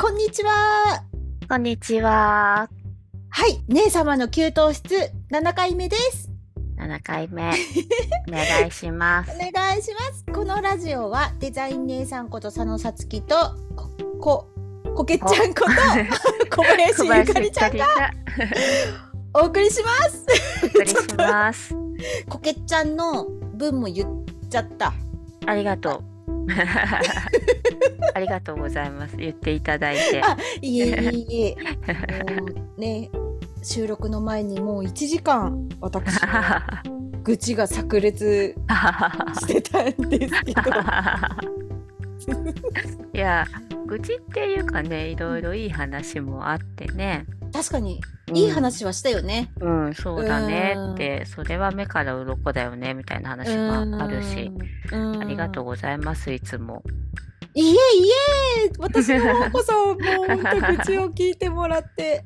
こんにちは。こんにちは。はい、姉様の給湯室7回目です。7回目。お願いしますお。願いします。このラジオはデザイン姉さんこと佐野さつきとこここけちゃんこと 小林ゆかりちゃんがお送りします。お送りします。こけちゃんの分も言っちゃった。ありがとう。ありがとうございます。言っていただいて。あいえいえいえ。ね収録の前にもう1時間私 愚痴が炸裂してたんですけど。いや、愚痴っていうかね、いろいろいい話もあってね。確かにいい話はしたよね。うん、うん、そうだねって、それは目から鱗だよね、みたいな話もあるし。うんありがとうございます、いつも。いえいえ私の方こそもう本当愚痴を聞いてもらって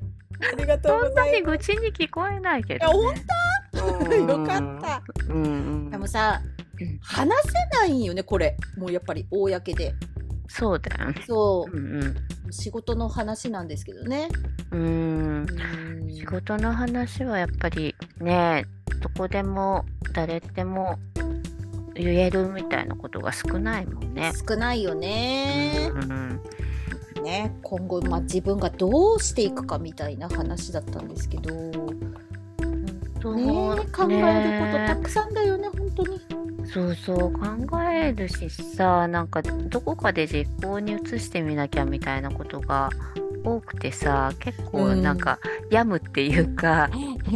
ありがとうそんないにござます。愚痴に聞こえないけいやど、本ね。当？よかった。うんうんでもさうん話せないよねこれもうやっぱり公でそうだよね。そうんうん。う仕事の話なんですけどね。うーんうん仕事の話はやっぱりねどこでも誰でも言えるみたいなことが少ないもんね。少ないよねう。んね今後まあ自分がどうしていくかみたいな話だったんですけど。そうね考えることたくさんだよね本当に。そうそう考えるしさなんかどこかで実行に移してみなきゃみたいなことが多くてさ結構うん。なんか病むっていうか、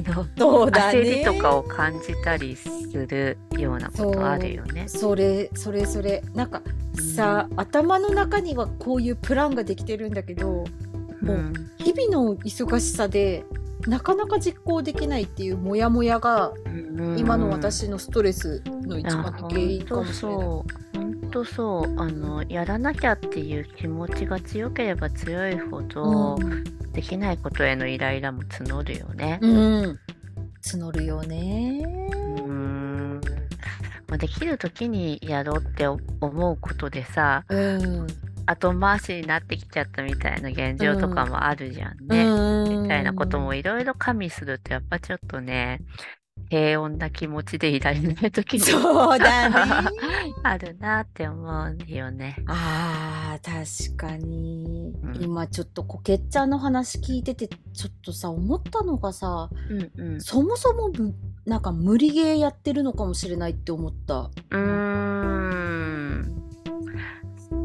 うだね。焦りとかを感じたりするようなことあるよね。それそれそれ。なんかさ、頭の中にはこういうプランができてるんだけどもう日々の忙しさでなかなか実行できないっていうモヤモヤがうん。今の私のストレスの一番の原因かもしれない。本当そうあのやらなきゃっていう気持ちが強ければ強いほど、できないことへのイライラも募るよね。うん、うん、募るよね。うーんまあできる時にやろうって思うことでさうん、後回しになってきちゃったみたいな現状とかもあるじゃんね。うんみたいなこともいろいろ加味するとやっぱちょっとね平穏な気持ちでいられない時もそうだね。あるなって思うんよね。あー確かに、うん今ちょっとこけっちゃんの話聞いててちょっとさ思ったのがさうんうん。そもそもぶなんか無理ゲーやってるのかもしれないって思った。うーん。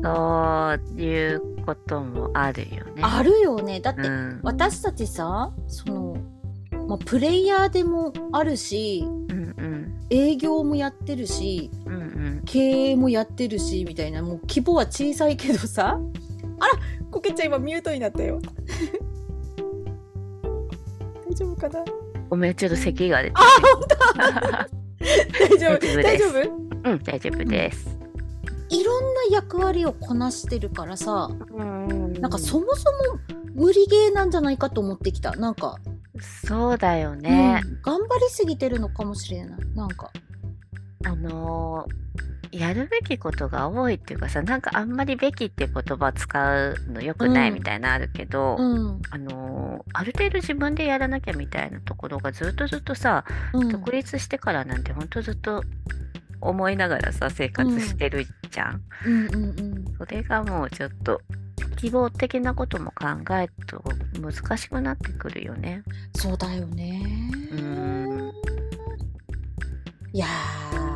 そういうこともあるよね。あるよねだって、うん。私たちさその、まあ、プレイヤーでもあるしうんうん。営業もやってるしうんうん。経営もやってるしみたいなもう規模は小さいけどさ。あらこけちゃん今ミュートになったよ。大丈夫かな？ごめん、ちょっと咳が出て大丈夫。大丈夫大丈夫？うん、大丈夫です。いろんな役割をこなしてるからさ。うん。なんかそもそも無理ゲーなんじゃないかと思ってきた。なんか、そうだよね。うん頑張りすぎてるのかもしれない。なんか。あのーやるべきことが多いっていうかさ、なんかあんまりべきって言葉使うの良くないうん。みたいなのあるけど、うん、あのーある程度自分でやらなきゃみたいなところがずっとずっとさ、うん、独立してからなんてほんとずっと思いながらさ生活してるじゃん、うんうんうん。それがもうちょっと希望的なことも考えると難しくなってくるよね。そうだよね。うん。いやー。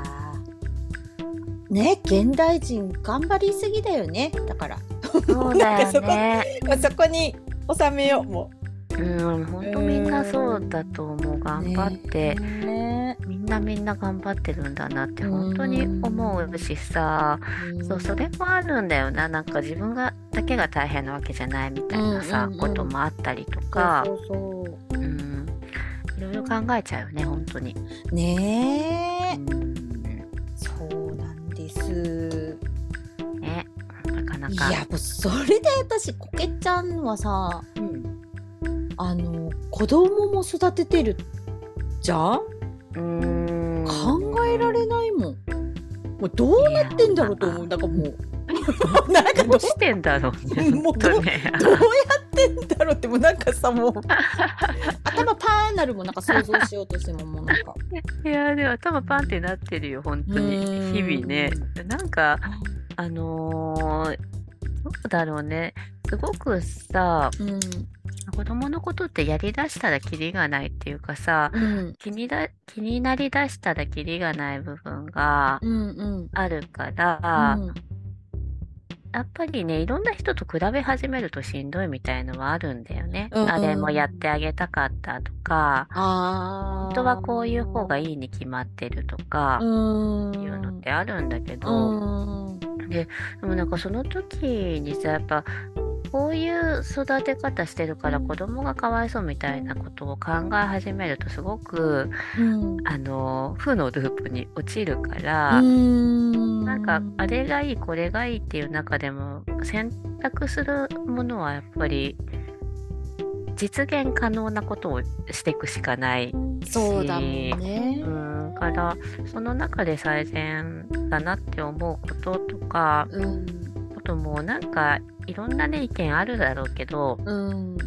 ね現代人頑張りすぎだよね。だから。そうだよね。そこに収めよう。もうん、ほんとみんなそうだと思う。頑張って、ねみんなみんな頑張ってるんだなって本当に思うしさ、そうそれもあるんだよな。なんか自分がだけが大変なわけじゃないみたいなさ、うんうんうん。こともあったりとか、そうん、いろいろ考えちゃうよね、本当に。うねえ。うん。そうなんです。ね、なかないか。やもうそれで私こけちゃんはさうんあの子供も育ててるじゃん？考えられないもん。もうどうなってんだろうと思う。だからもうなんかどどうしてんだろう。ね。もう本当ね。どうやってんだろうってもうなんかさもう。頭パーンなるもん。なんか想像しようとしてももうなんか。いやでも頭パンってなってるよ。本当に。うん。日々ね。なんかあのーどうだろうね。すごくさうん子供のことってやりだしたらキリがないっていうかさうん。気にだ気になりだしたらキリがない部分がうんうん。あるから、うん。やっぱりね、いろんな人と比べ始めるとしんどいみたいのはあるんだよね。うんうん。あれもやってあげたかったとか、あ本当はこういう方がいいに決まってるとか、うん。いうのってあるんだけうど、んでもなんかその時にさ、やっぱ、こういう育て方してるから子供がかわいそうみたいなことを考え始めるとすごく、うんあの、負のループに落ちるから、うんなんかあれがいいこれがいいっていう中でも選択するものはやっぱり実現可能なことをしていくしかない。そうだもんねう。ん、からその中で最善だなって思うこととかうんこともなんかいろんなね意見あるだろうけどうん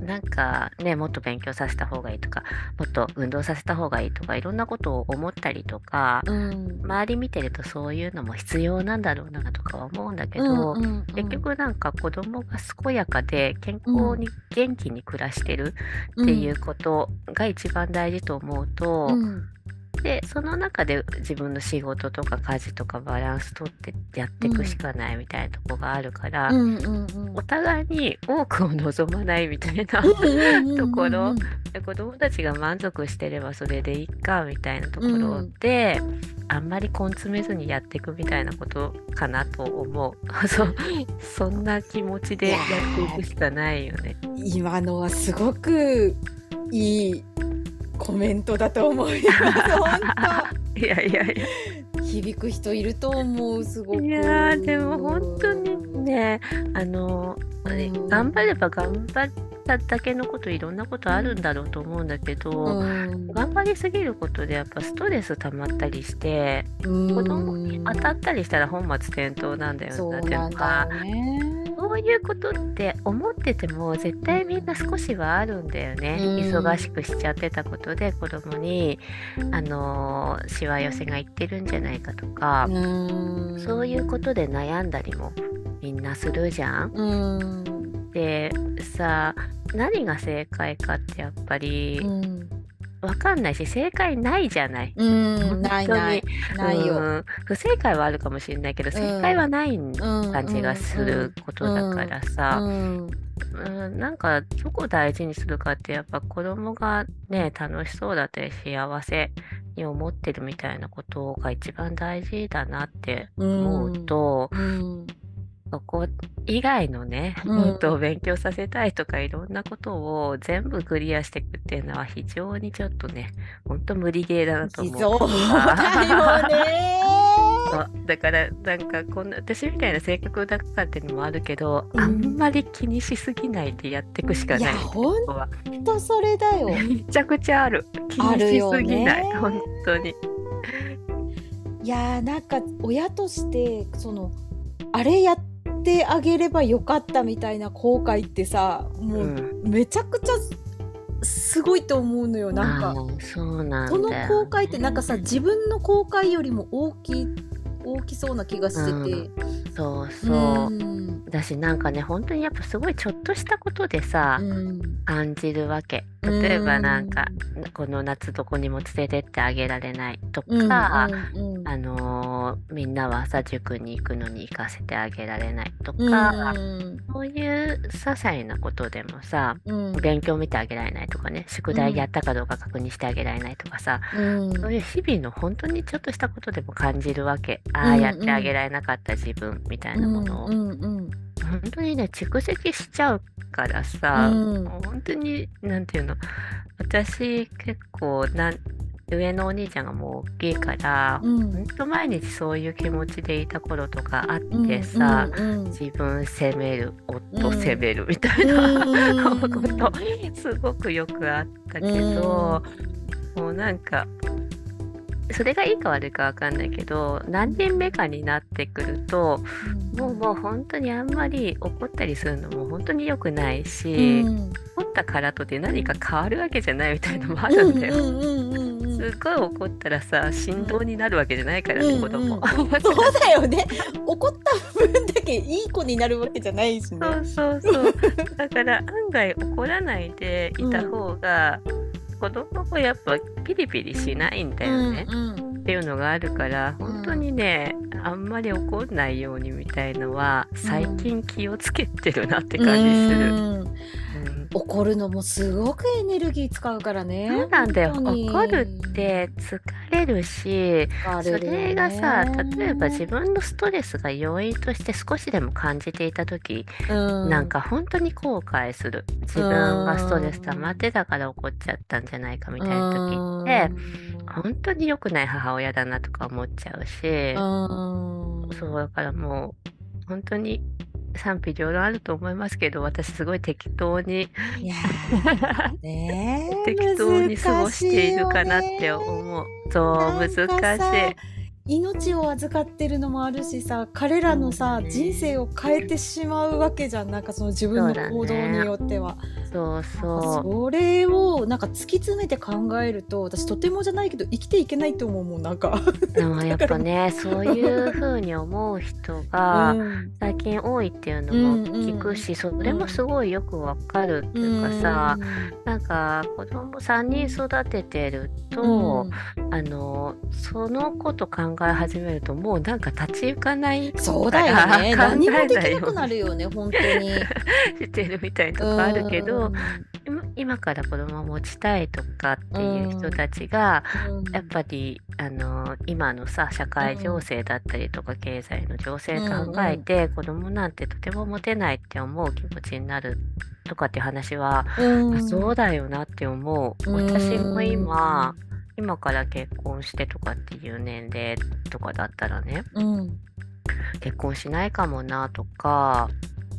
なんかねもっと勉強させた方がいいとかもっと運動させた方がいいとかいろんなことを思ったりとかうん。周り見てるとそういうのも必要なんだろうなとかは思うんだけど、うんうん結局なんか子供が健やかで健康に元気に暮らしてるっていうことが一番大事と思うと、うんでその中で自分の仕事とか家事とかバランス取ってやっていくしかないみたいなとこがあるから、うんうんうん。お互いに多くを望まないみたいな、ところ。で子供たちが満足してればそれでいいかみたいなところで、あんまり根詰めずにやっていくみたいなことかなと思う。そうそんな気持ちでやっていくしかないよね。今のはすごくいいコメントだと思います。本いやいやい当響く人いると思うすごく。やいやーでも本当にねあの、うん頑張れば頑張っただけのこといろんなことあるんだろうと思うんだけど、うん頑張りすぎることでやっぱストレス溜まったりしてうん子供に当たったりしたら本末転倒なんだよなっていうなんのがだよね。そういうことって思ってても絶対みんな少しはあるんだよね。うん忙しくしちゃってたことで子供にあのーしわ寄せがいってるんじゃないかとか、うんそういうことで悩んだりもみんなするじゃん。うんでさ何が正解かってやっぱりうん。わかんないし正解ないじゃない。うんないない。ないよ。うん。不正解はあるかもしれないけど正解はない感じがすることだからさ、うん。うん、なんかどこ大事にするかってやっぱ子供がね楽しそうだったり幸せに思ってるみたいなことが一番大事だなって思うと、うんそこ以外のね、うん。と勉強させたいとかいろんなことを全部クリアしていくっていうのは非常にちょっとねほんと無理ゲーだなと思う。そうだよね。だからなんかこんな私みたいな性格だからっていうのもあるけど、うん。あんまり気にしすぎないでやっていくしかない。いやみたいなことは本当それだよ。めちゃくちゃある。気あにしすぎない、本当に。いやーなんか親としてそのあれやってあげればよかったみたいな後悔ってさもううん。めちゃくちゃすごいと思うのよなんか。そうなんだそのよ後悔ってなんかさ自分の後悔よりも大きい大きそうな気がしてて、そうそう、ん。だしなんかね本当にやっぱすごいちょっとしたことでさ、うん。感じるわけ例えばなんか、この夏どこにも連れてってあげられないとか、うんうんあのーみんなはさ塾に行くのに行かせてあげられないとか、うん。そういう些細なことでもさうん。勉強見てあげられないとかね宿題やったかどうか確認してあげられないとかさ、うん。そういう日々の本当にちょっとしたことでも感じるわけ。ああうんうん。やってあげられなかった自分みたいなものを、うんうん本当にね蓄積しちゃうからさ、うん。本当になんていうの私結構なん上のお兄ちゃんがもう大きいから、うん。本当毎日そういう気持ちでいた頃とかあってさ、うんうん自分責める夫うん責めるみたいな、うん ことすごくよくあったけど、もうなんかそれがいいか悪いかわかんないけど何人目かになってくるともうもう本当にあんまり怒ったりするのも本当に良くないし、うん怒ったからとて何か変わるわけじゃないみたいのもあるんだよ。うんうんうんうんうんすっごい怒ったらさ振動になるわけじゃないからね、うん子供。そうだよね怒った分だけいい子になるわけじゃないしねそうそうそう。だから案外怒らないでいた方が、子供もやっぱピリピリしないんだよね、うんっていうのがあるから本当にね、あんまり怒んないようにみたいのは最近気をつけてるなって感じする。うんうん怒るのもすごくエネルギー使うからね。そうなんだよ。怒るって疲れるしそ疲れがさ例えば自分のストレスが要因として少しでも感じていた時うん。なんか本当に後悔する。自分がストレス溜まってたから怒っちゃったんじゃないかみたいな時って本当に良くない母親だなとか思っちゃうし。うん。そうだからもう本当に賛否両論あると思いますけど私すごい適当に 適当に過ごしているかなって思う。そう難しい命を預かってるのもあるしさ彼らのさ、ね人生を変えてしまうわけじゃんなんかその自分の行動によっては。そうなんかそう。それをなんか突き詰めて考えると私とてもじゃないけど生きていけないと思うもんなんか。でもやっぱね そういうふうに思う人がうん。最近多いっていうのも聞くし、それもすごいよくわかるっていうかさ、なんか子供3人育ててると、あのそのこと考え始めるともうなんか立ち行かないそうだよね。考え何もできなよくなるよね本当に。してるみたいなとこあるけど、うん。今今から子供を持ちたいとかっていう人たちが、うん。やっぱりあの今のさ社会情勢だったりとか経済の情勢考えて、子供なんてとても持てないって思う気持ちになるとかっていう話は、うん。あそうだよなって思う。うん。私も今、今から結婚してとかっていう年齢とかだったらねうん。結婚しないかもなとか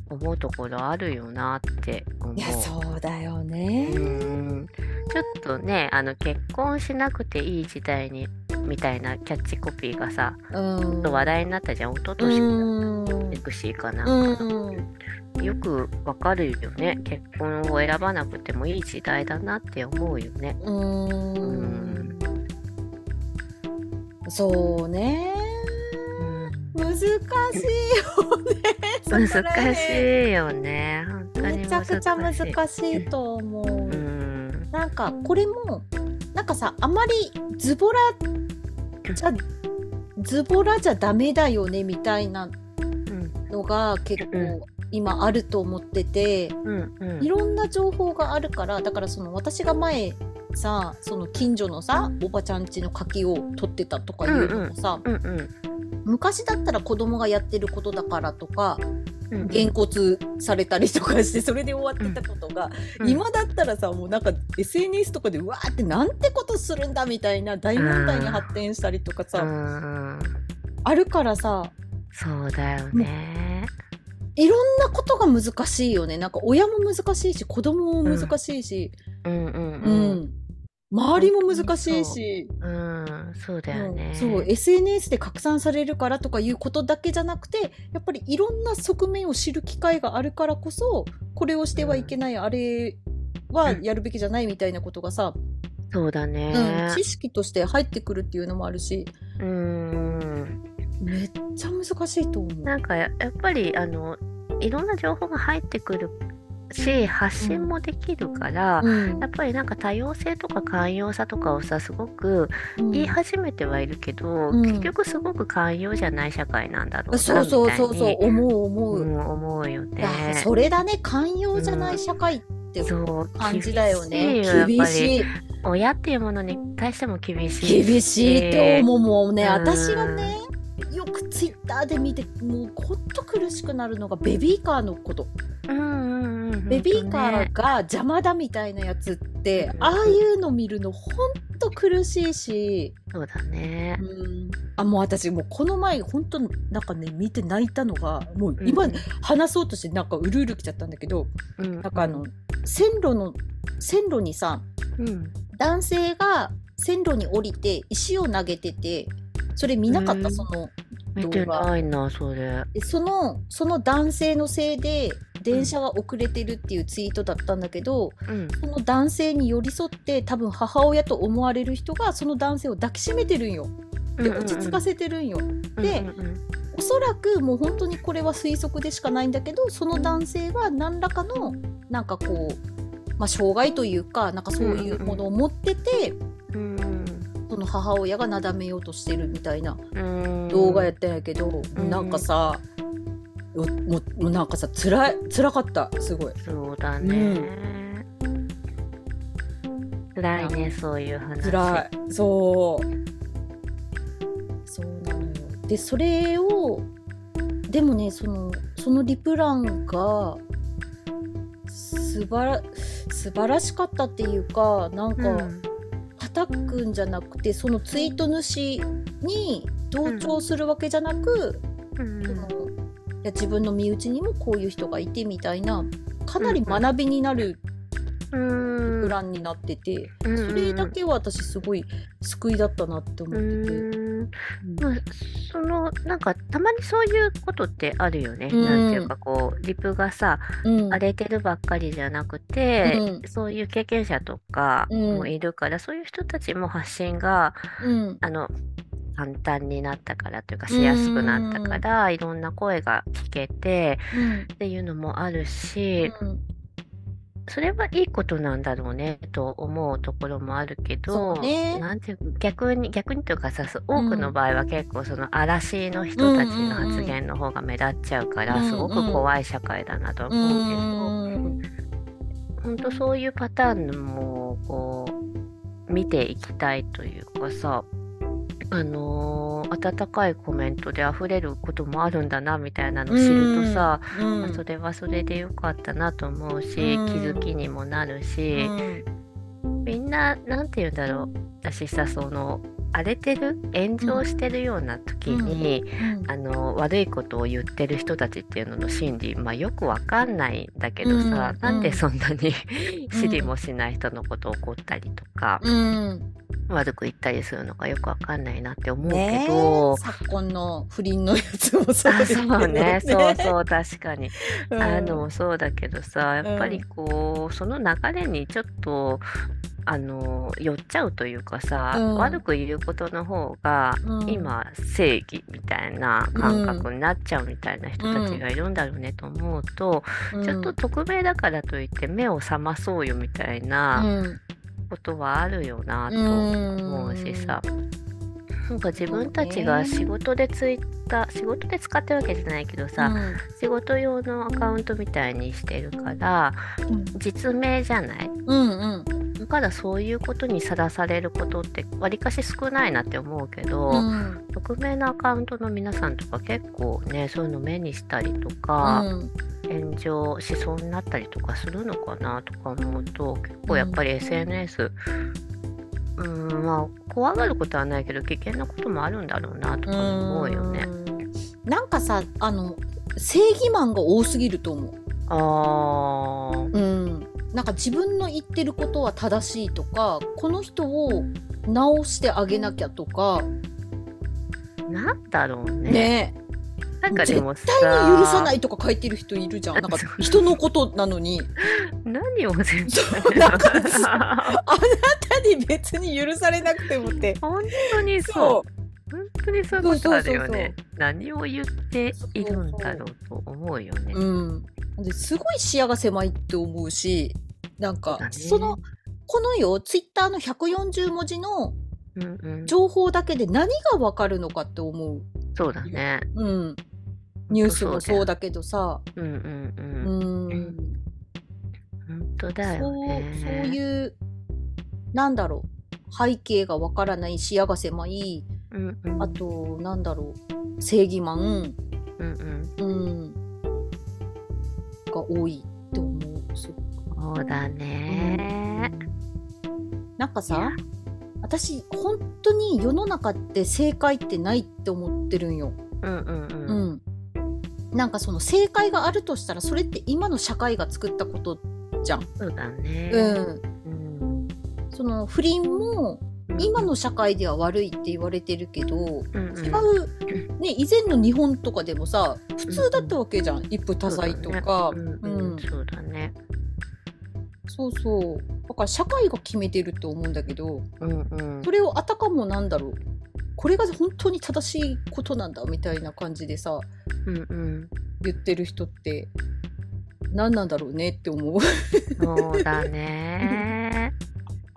思うところあるよなって思う。いやそうだよね。うん。ちょっとねあの結婚しなくていい時代にみたいなキャッチコピーがさ、うん。と話題になったじゃん。一昨年うん。セクシーかなんかの、うんよくわかるよね。結婚を選ばなくてもいい時代だなって思うよね。ううんんそうね。うん。難しいよね。難辺しいよね。めちゃくちゃ難しい。いと思う、うん。なんかこれもなんかさあまりズボラじゃズボラじゃダメだよねみたいなうんのが結構う今あると思ってて、うんうん。いろんな情報があるからだからその私が前さその近所のさおばちゃん家の柿を取ってたとかいうのもさ、うんうん。昔だったら子供がやってることだからとかうんげんこつされたりとかしてそれで終わってたことが、うん。今だったらさもうなんか SNS とかでうわーってなんてことするんだみたいな大問題に発展したりとかさ、うん。あるからさそうだよね。いろんなことが難しいよねなんか親も難しいし子供も難しいし、うんうんううんん。周りも難しいし。うん、そうだよね。そう SNS で拡散されるからとかいうことだけじゃなくてやっぱりいろんな側面を知る機会があるからこそこれをしてはいけない、あれはやるべきじゃないみたいなことがさ、そうだうんね。知識として入ってくるっていうのもあるしうん。めっちゃ難しいと思う。なんかややっぱりあのいろんな情報が入ってくるし発信もできるから、うんやっぱりなんか多様性とか寛容さとかをさすごくうん言い始めてはいるけど、うん結局すごく寛容じゃない社会なんだろうなそうそうそうそう思う思う。うん思うよね。それだね寛容じゃない社会ってそう感じだよね。厳しい。親っていうものに対しても厳しい厳しいって思うもんね、うん私がねよくツイッターで見てもうほんと苦しくなるのがベビーカーのこと。ベビーカーが邪魔だみたいなやつって、うんああいうの見るのほんと苦しいし、そうだね。うん、あもう私もうこの前ほんとなんかね見て泣いたのがもう今、うん話そうとしてなんかうるうるきちゃったんだけどうん。なんかあの線路の線路にさうん。男性が線路に降りて石を投げててそれ見なかった、うん。その見てないな、それ。でそのその男性のせいで電車が遅れてるっていうツイートだったんだけど、うん。その男性に寄り添って多分母親と思われる人がその男性を抱きしめてるんよ。で落ち着かせてるんよ、でうんうん。おそらくもう本当にこれは推測でしかないんだけどその男性は何らかのなんかこう、まあ、障害というかなんかそういうものを持ってて、うんその母親がなだめようとしてるみたいなうん。動画やったんやけど、うん。なんかさうもうなんかさつらい辛かったすごい。そうだね。辛いね、そういう話。辛い。そう。そうなのよ。でそれをでもねそのそのリプランが素晴ら素晴らしかったっていうかなんか、うん叩くんじゃなくてそのツイート主に同調するわけじゃなく、うん。そのいや自分の身内にもこういう人がいてみたいなかなり学びになるうん。プランになってて、うん。それだけは私すごい救いだったなって思うってて。ん。まあ、そのなんかたまにそういうことってあるよね。うん。なんていうかこうリプがさうん。荒れてるばっかりじゃなくて、うん。そういう経験者とかもいるから、そういう人たちも発信がうん。あの簡単になったからというかしやすくなったから、いろんな声が聞けてっていうのもあるし、うんそれはいいことなんだろうねと思うところもあるけど、ね。なんていう逆に逆にというかさ多くの場合は結構その嵐の人たちの発言の方が目立っちゃうから、うん。うんすごく怖い社会だなとう思うけど、ん。本当そういうパターンもこう見ていきたいというかさあのー温かいコメントで溢れることもあるんだなみたいなのを知るとさ、うん。まあそれはそれでよかったなと思うし、うん。気づきにもなるし、みんななんて言うんだろう。私さその荒れてる炎上してるような時に、あの悪いことを言ってる人たちっていうのの心理、まあ、よくわかんないんだけどさ、うんなんでそんなに 知りもしない人のことを怒ったりとか、うん。悪く言ったりするのかよくわかんないなって思うねけど、え昨今の不倫のやつもそうあですけどそう ね。そうそう確かに、うん。あのそうだけどさやっぱりこうその流れにちょっとあの寄っちゃうというかさ、うん。悪く言うことの方がうん。今正義みたいな感覚になっちゃうみたいな人たちがいるんだろうねと思うと、うん。ちょっと匿名だからといって目を覚まそうよみたいなうん。ことはあるよなと思うしさ、なんか自分たちが仕事でツイッター仕事で使ってるわけじゃないけどさ、仕事用のアカウントみたいにしてるからうん。実名じゃない？うんうん。だからそういうことにさらされることってわりかし少ないなって思うけど、うん。匿名のアカウントの皆さんとか結構ねそういうの目にしたりとか、うん。炎上しそうになったりとかするのかなとか思うと結構やっぱり SNS うんまあ怖がることはないけど危険なこともあるんだろうなとか思うよね。うんなんかさあの正義マンが多すぎると思う。あーうん、なんか自分の言ってることは正しいとかこの人を直してあげなきゃとかなんだろうね。ねなんかでもさ。絶対に許さないとか書いてる人いるじゃん。なんか人のことなのに。何を全部そうなんか何別に許されなくてもって。本当にそう。そ本当にそういうことあるよね。何を言っているんだろうと思うよね。う、うん、ですごい視野が狭いって思うしなんかそのこのよツイッターの140文字の情報だけで何がわかるのかって思う、そうだね。うん、ニュースもそうだけどさうんうんう。うんん本当だよそうね。そういうなんだろう背景がわからない視野が狭いうんうん。あとなんだろう正義マン、うんうん。うん、が多いって思うすごくそうだね。なんかさ私本当に世の中って正解ってないって思ってるんよ。うんうんううん。ん、なんかその正解があるとしたらそれって今の社会が作ったことじゃん。そうだね。うん、うん。その不倫もうん。今の社会では悪いって言われてるけど、うんうん。違う、ね、以前の日本とかでもさ普通だったわけじゃん、一夫多妻とか。そうだね。うん。ううんんそうそうだから社会が決めてると思うんだけどうんうんそれをあたかもなんだろうこれが本当に正しいことなんだみたいな感じでさうんうん言ってる人って何なんだろうねって思う。そうだね。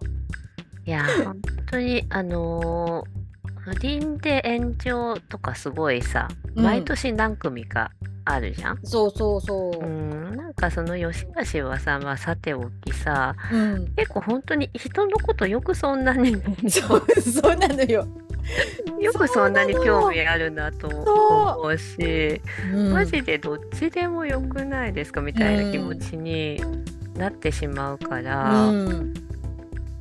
いや、本当に、あのー不倫で炎上とかすごいさ、うん。毎年何組かあるじゃん？そうそうそう。う。ん、なんかその良し悪しはさ、まあさておきさ、うん、結構本当に人のことよくそんなに、そうそうなのよ。よくそんなに興味あるなと思うし、うん。マジでどっちでもよくないですかみたいな気持ちになってしまうから、うん、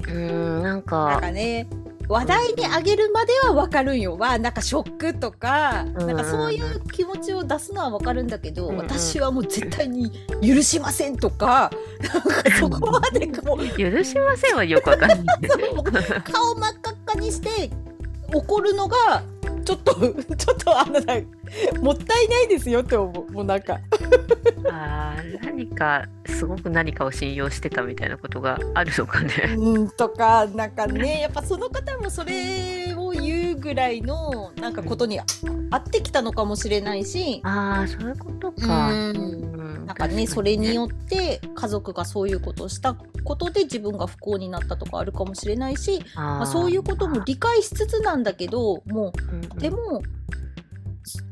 うん、なんなんか、かね話題にあげるまでは分かるんよ。はなんかショックとか、うん。なんかそういう気持ちを出すのは分かるんだけど、うん。うん私はもう絶対に許しませんとかなんかそこまでもう。許しませんはよくわかんない。顔真っ赤っかにして怒るのがちょっと ちょっとあのなんかもったいないですよって思うもうなんか。あー何かすごく何かを信用してたみたいなことがあるのかね。うんとかなんかねやっぱその方もそれを言うぐらいのなんかことに合ってきたのかもしれないし。ああそういうことか。うん。うん。なんかねそれによって家族がそういうことをしたことで自分が不幸になったとかあるかもしれないし、あまあ、そういうことも理解しつつなんだけどもうでも、もう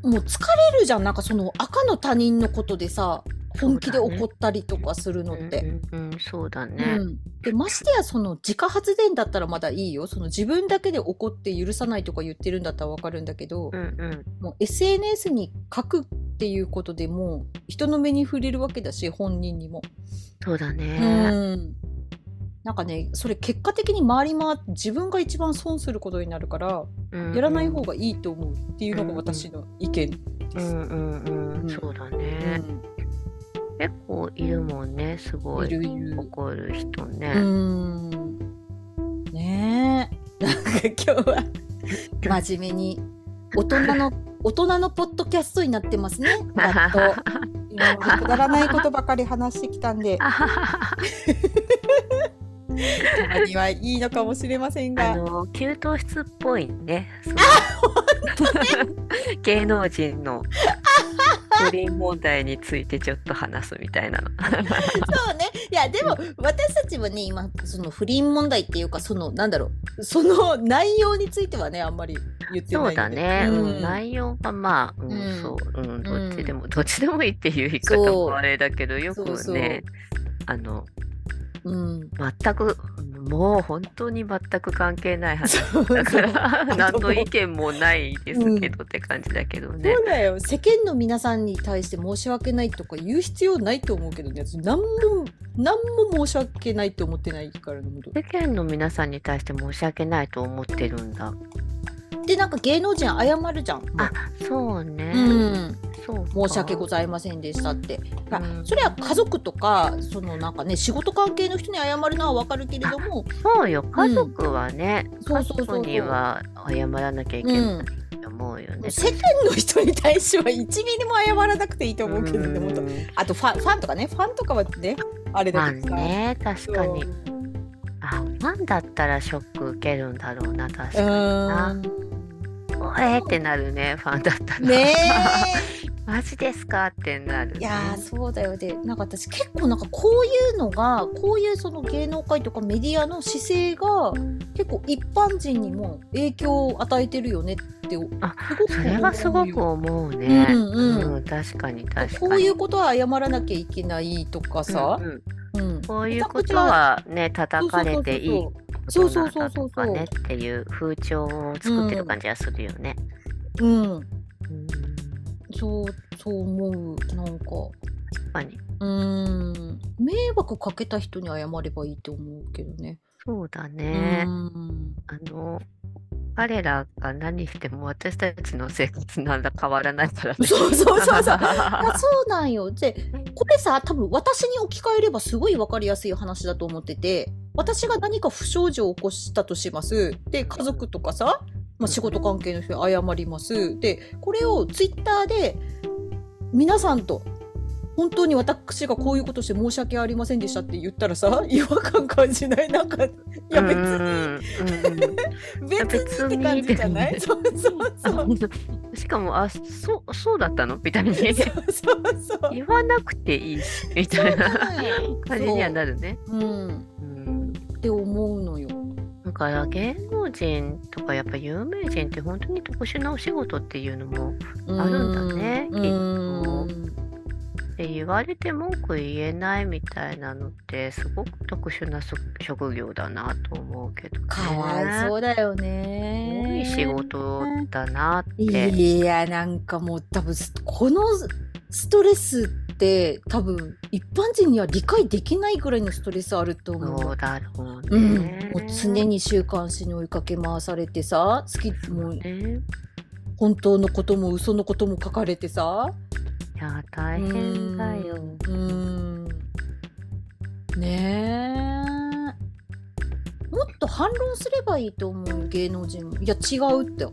疲れるじゃん。なんかその赤の他人のことでさ本気で怒ったりとかするのって。うんうんうんそうだうね。ん、でましてやその自家発電だったらまだいいよその自分だけで怒って許さないとか言ってるんだったらわかるんだけど、うんうんもう SNS に書くっていうことでもう人の目に触れるわけだし本人にも。そうだうね。んなんかねそれ結果的に回り回って自分が一番損することになるから、うんやらない方がいいと思うっていうのが私の意見です。うんうんうんうんそうだうね。ん結構いるもんね。すごいいるいる。怒る人うね。ん。ねえ。なんか今日は真面目に大人の 大人のポッドキャストになってますね。やっと。くだらないことばかり話してきたんで たまにはいいのかもしれませんが。あの給湯室っぽいね。芸能人の不倫問題についてちょっと話すみたいなの。そうね。いや、でも、私たちはね、今、その不倫問題っていうか、その、なんだろう、その内容についてはね、あんまり言ってないそうだね、ううん。ん、内容はまあ、うんうん。そう、うん、うん。どっちでも、どっちでもいいっていう言い方もあれだけど、よくね、あの、うん。全く、もう本当に全く関係ない話だから、何の意見もないですけどって感じだけどねそ。うだよ。世間の皆さんに対して申し訳ないとか言う必要ないと思うけどね。私何も、何も申し訳ないと思ってないから世間の皆さんに対して申し訳ないと思ってるんだ。で、なんか芸能人謝るじゃん。あ、そうね。うん。そう申し訳ごいざいませんでしたって。あうんそれは家族とか、そのなんかね、仕事関係の人に謝るのはわかるけれども、そうよ、家族はね、うそうそうそう族には謝らなきゃいけないと思うよね。世間の人に対しては1ミリも謝らなくていいと思うけどあとファンファンとかね、ファンとかはね、あれまあだけどさ。ね、確かに。あ、ファンだったらショック受けるんだろうな、確うかにな。ーん。えーってなるね、ファンだったら。ね マジですかってなる、ね。え。いやーそうだよでなんか私結構なんかこういうのがこういうその芸能界とかメディアの姿勢が結構一般人にも影響を与えてるよねってあすごくそれはすごく思思うね。うんうんうん確かに確かに。こういうことは謝らなきゃいけないとかさうん、うんうんこういうことはね、叩かれていいそうことなんだそうそうそうとかねっていう風潮を作ってる感じはするよね。うんうんそうそう思うなんか確かに。うーん迷惑かけた人に謝ればいいと思うけどね。そうだね。うんあの、彼らが何しても私たちの生活なんだ変わらないからね。そうそうそうそう あそうなんよ。でこれさ多分私に置き換えればすごい分かりやすい話だと思ってて私が何か不祥事を起こしたとします。で、家族とかさ、まあ、仕事関係の人に謝ります。で、これをツイッターで皆さんと本当に私がこういうことして申し訳ありませんでしたって言ったらさ、違和感感じない。なんか、いや別に、うんうんうん。別にって感じじゃない？別そうそうそう。しかも、あ、そう、そうだったの？みたいに。そうそうそう。言わなくていいし、みたいな。感じにはなるね。うん。うん。って思うのよ。だから芸能人とかやっぱ有名人って本当に特殊なお仕事っていうのもあるんだねうん。きっと。うんで言われて文句言えないみたいなのってすごく特殊なそ職業だなと思うけどね。かわいそうだよすね。ごい仕事だなって。いやなんかもう多分このストレスって多分一般人には理解できないぐらいのストレスあると思う。そうだろううん、ね。もう常に週刊誌に追いかけ回されてさ好きもうね。本当のことも嘘のことも書かれてさ。いや大変だよ。うん。ねえ。もっと反論すればいいと思う芸能人。もいや違うって。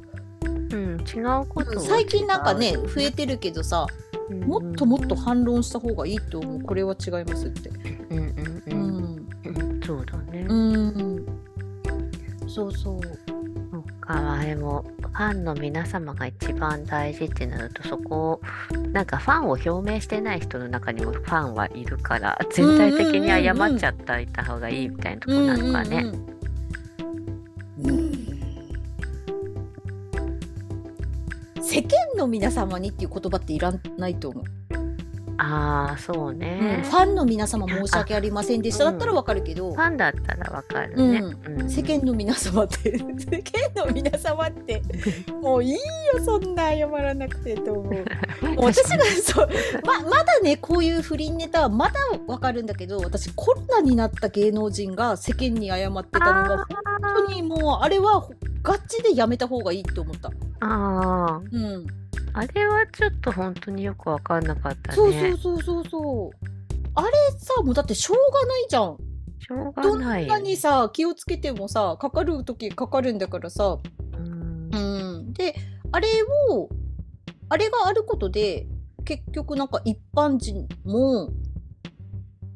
うん、違うことは最近なんかね増えてるけどさうんもっともっと反論した方がいいと思う。これは違いますって。うんうんううんん。うんそうだね。うん。そうそうあれもファンの皆様が一番大事ってなるとそこをなんかファンを表明してない人の中にもファンはいるから全体的に謝っちゃったいた方がいいみたいなとこなのかね。世間の皆様にっていう言葉っていらないと思う、ああそううんね。ファンの皆様申し訳ありませんでしただったらわかるけど、ファンだったらわかるね。うん世間の皆様って世間の皆様って もういいよそんな謝らなくてと思う 私がそうままだねこういう不倫ネタはまだわかるんだけど私コロナになった芸能人が世間に謝ってたのが本当にもうあれはガチでやめた方がいいと思った。あうん、ああれはちょっと本当によくわかんなかったね。そうそうそうそうそうあれさもうだってしょうがないじゃん。しょうどんがないよ。なにさ気をつけてもさかかる時かかるんだからさ。うんうん、であれをあれがあることで結局なんか一般人も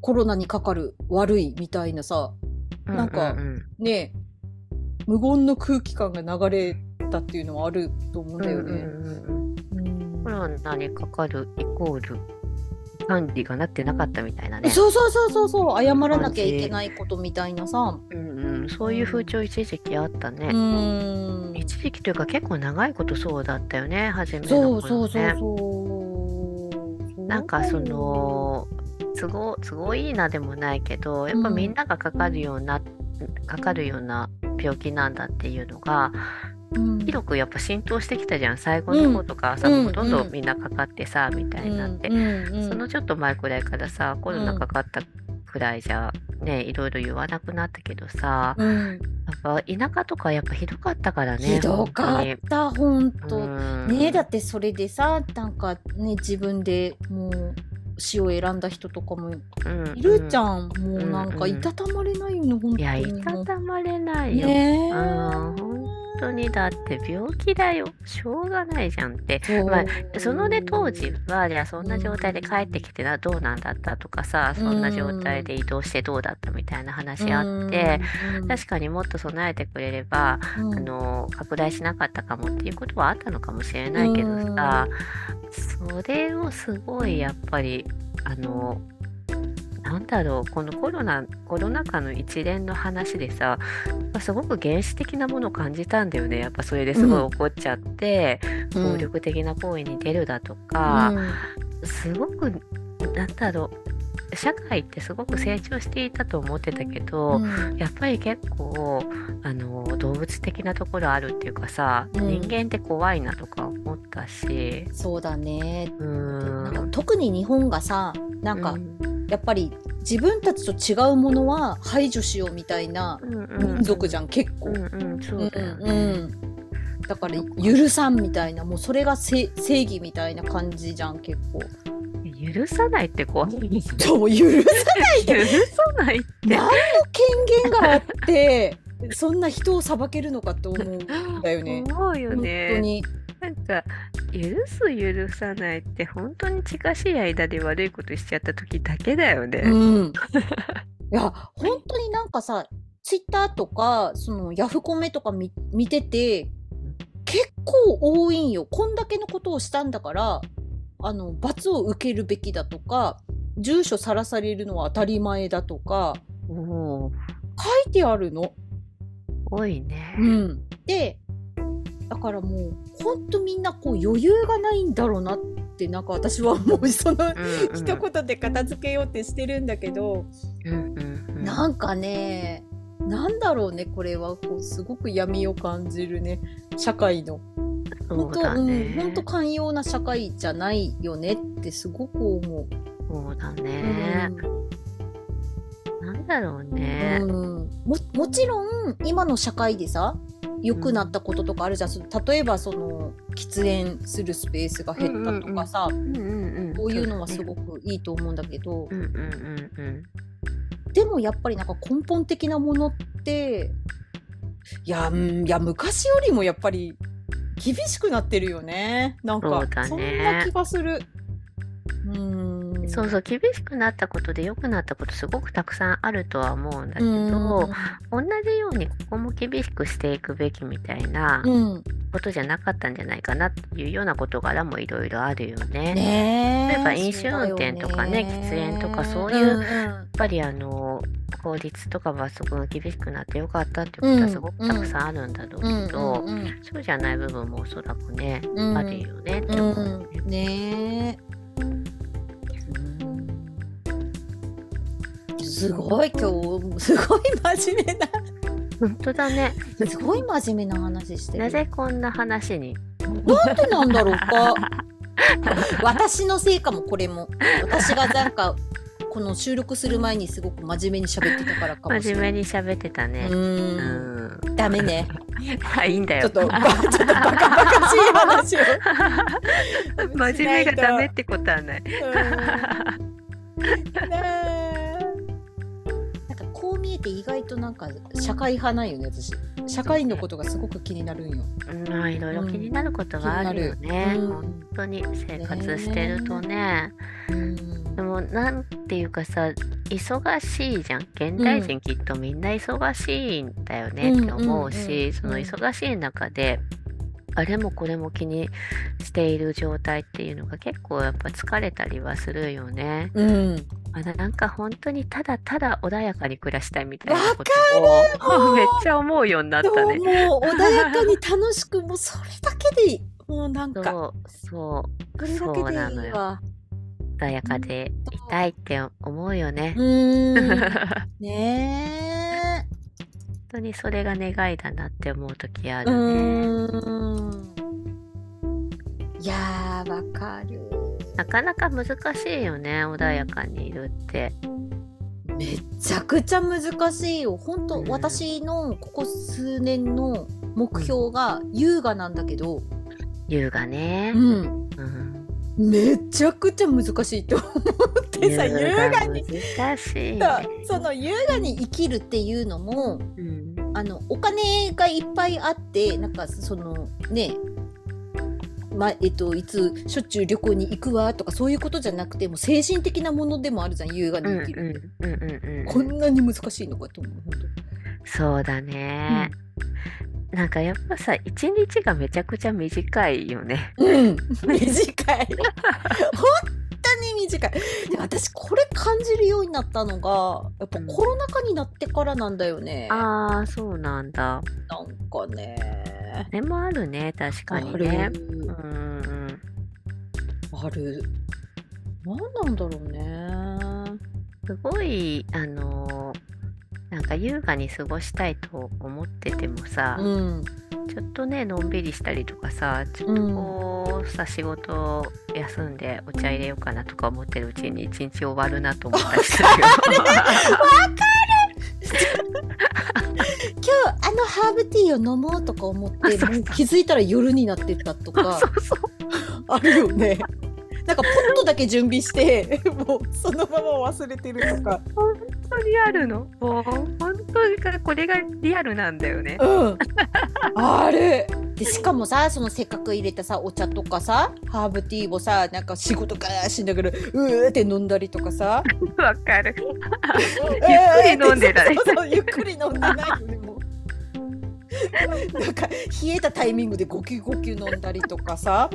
コロナにかかる悪いみたいなさなんかね無言の空気感が流れたっていうのはあると思うんだよね。コロナにかかるイコール管理がなってなかったみたいなね。そうそうそうそうそう謝らなきゃいけないことみたいなさ。うんうん、そういう風潮一時期あったね。うん一時期というか結構長いことそうだったよね、初めのそう頃ね。そうそうそう。なんかその都合都合いいなでもないけどやっぱみんながかかるような、かかるような病気なんだっていうのがうん。広くやっぱ浸透してきたじゃん。最後の方とかさ、うん。もうほとんどうん。みんなかかってさみたいになって、うん。うん。うん。そのちょっと前くらいからさコロナかかったくらいじゃねいろいろ言わなくなったけどさうん。やっぱ田舎とかやっぱひどかったからねひどかった本本当。当にねだってそれでさなんかね自分でもう死を選んだ人とかもうん。いるじゃん、ん、もうなんかうんいたたまれないよね本当に。いやいたたまれないよ、ね当にだって病気だよ。しょうがないじゃんって。まあそのね当時はじゃあそんな状態で帰ってきてなどうなんだったとかさそんな状態で移動してどうだったみたいな話あって、うん。確かにもっと備えてくれれば、うん。あの拡大しなかったかもっていうことはあったのかもしれないけどさ、それをすごいやっぱりあのなんだろうこのコロナコロナ禍の一連の話でさまあすごく原始的なものを感じたんだよね。やっぱそれですごい怒っちゃって、暴力的な行為に出るだとか、すごくなんだろう社会ってすごく成長していたと思ってたけど、うん。やっぱり結構あの動物的なところあるっていうかさ、うん。人間って怖いなとか思ったし。そうだね。うーなんかん特に日本がさなんかうんやっぱり自分たちと違うものは排除しようみたいな民族じゃん結構。うんうんそうだよね、うんうん。だから許さんみたいなもうそれが正義みたいな感じじゃん結構。許さないって怖い。そう許さない許さないって。何の権限があってそんな人を裁けるのかと思うんだよね。思うよね。本当になんか許す許さないって本当に近しい間で悪いことしちゃった時だけだよね。うん、いや本当になんかさツイッターとかそのヤフコメとか見見てて結構多いんよこんだけのことをしたんだからあの罰を受けるべきだとか住所さらされるのは当たり前だとか書いてあるの。多いね。うん、でだからもうほんとみんなこう余裕がないんだろうなってなんか私はもうそのうんうん一言で片付けようってしてるんだけど、うんうんうんなんかねなんだろうねこれはこうすごく闇を感じるね社会の本当うんだね。本当寛容な社会じゃないよねってすごく思う。そうだね。なんだろううんね。うんももちろん今の社会でさ良くなったこととかあるじゃん、その例えばその喫煙するスペースが減ったとかさ、うんうんうん。こういうのはすく。ごくいいと思うんだけど、うんうんうんうん。でもやっぱりなんか根本的なものっていや,、うん、いや昔よりもやっぱり厳しくなってるよねなんかそんな気がする。うんそうそう厳しくなったことで良くなったことすごくたくさんあるとは思うんだけど、うん。同じようにここも厳しくしていくべきみたいなうんことじゃなかったんじゃないかなっていうような事柄もいろいろあるよね。ねえ例えば飲酒運転とかね喫煙とかそういううんやっぱりあの法律とか罰則が厳しくなってよかったっていうことはすごくたくさんあるんだろううんけど、うんうん。そうじゃない部分もおそらくね、うん。あるよねってう思うよね。ん。ねすごい今日すごい真面目な本当だね。すごい真面目な話してる。なぜこんな話に？なんでなんだろうか。私のせいかもこれも。私がなんかこの収録する前にすごく真面目に喋ってたからかもし真れない。面目に喋ってたね。ううんん。ダメね。はい、いいんだよ。ちょっとバちょっとバカバカしい話を。真面目がダメってことはない。うんかこう見えて意外となんか社会派なんよね私。社会のことがすごく気になるんよ。うんまあいろいろ気になることがあるよね。うん。本当に。生活してるとね。うん。でもなんていうかさ忙しいじゃん。現代人きっとみんな忙しいんだよねって思うし、その忙しい中であれもこれも気にしている状態っていうのが結構やっぱ疲れたりはするよね。うん。あなんか本当にただただ穏やかに暮らしたいみたいなわこかとをめっちゃ思うようになったね。もう穏やかに楽しくもうそれだけでいいもうなんかそうそうなのよ穏やかでいたいって思うよねう。ーん本ね当にそれが願いだなって思う時あるね。ーん。いやーわかる。なかなか難しいよね穏やかにいるって。めちゃくちゃ難しいよ。本当、うん。私のここ数年の目標が優雅なんだけど、優雅ね。うん、うんめちゃくちゃ難しいって思ってさ優雅に難しい。その優雅に生きるっていうのもうん。あのお金がいっぱいあってなんかそのねまえっと、いつしょっちゅう旅行に行くわとかそういうことじゃなくてもう精神的なものでもあるじゃん優雅にうん生きる、うんうんうんうん。こんなに難しいのかと思う本そうだね。なんかやっぱさ一日がめちゃくちゃ短いよね。当うん。短い。本当に短い。で私これ感じるようになったのがやっぱコロナ禍になってからなんだよね、ああそうなんだ。なんかね。でもあるね確かにあね。うん。ある。何なんだろうね。すごいあのーなんか優雅に過ごしたいと思っててもさ、うんちょっとねのんびりしたりとかさちょっとこうさ仕事休んでお茶入れようかなとか思ってるうちに一日終わるなと思ったりするよ。あのハーブティーを飲もうとか思って気づいたら夜になってたとかあるよね。なんかポットだけ準備してもうそのまま忘れてるとか。本当にあるの？もう本当にこれがリアルなんだよねうん。ある。でしかもさそのせっかく入れたさお茶とかさハーブティーをさなんか仕事からしながらうーって飲んだりとかさわかるゆっくり飲んでたねそうそうゆっくり飲んでない よねもう。なんか冷えたタイミングでゴキゴキ飲んだりとかさ。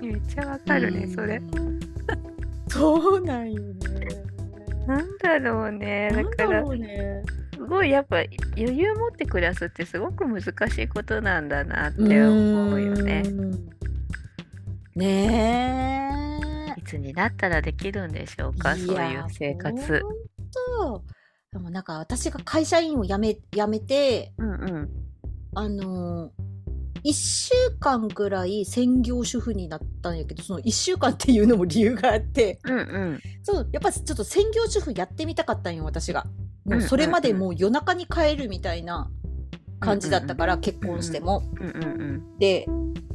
めっちゃわかるねそれうん。そうなんよね。なんだろうねだだからね。すごいやっぱ余裕持って暮らすってすごく難しいことなんだなって思うよね。ねいつになったらできるんでしょうえ。かそういう生活ほんとでもなんか私が会社員を辞め辞めてうんうんあの1週間ぐらい専業主婦になったんやけどその1週間っていうのも理由があってうんうん。そうやっぱちょっと専業主婦やってみたかったんよ私が。もうんうそれまでもう夜中に帰るみたいな感じだったから、結婚しても。うんうんうん。で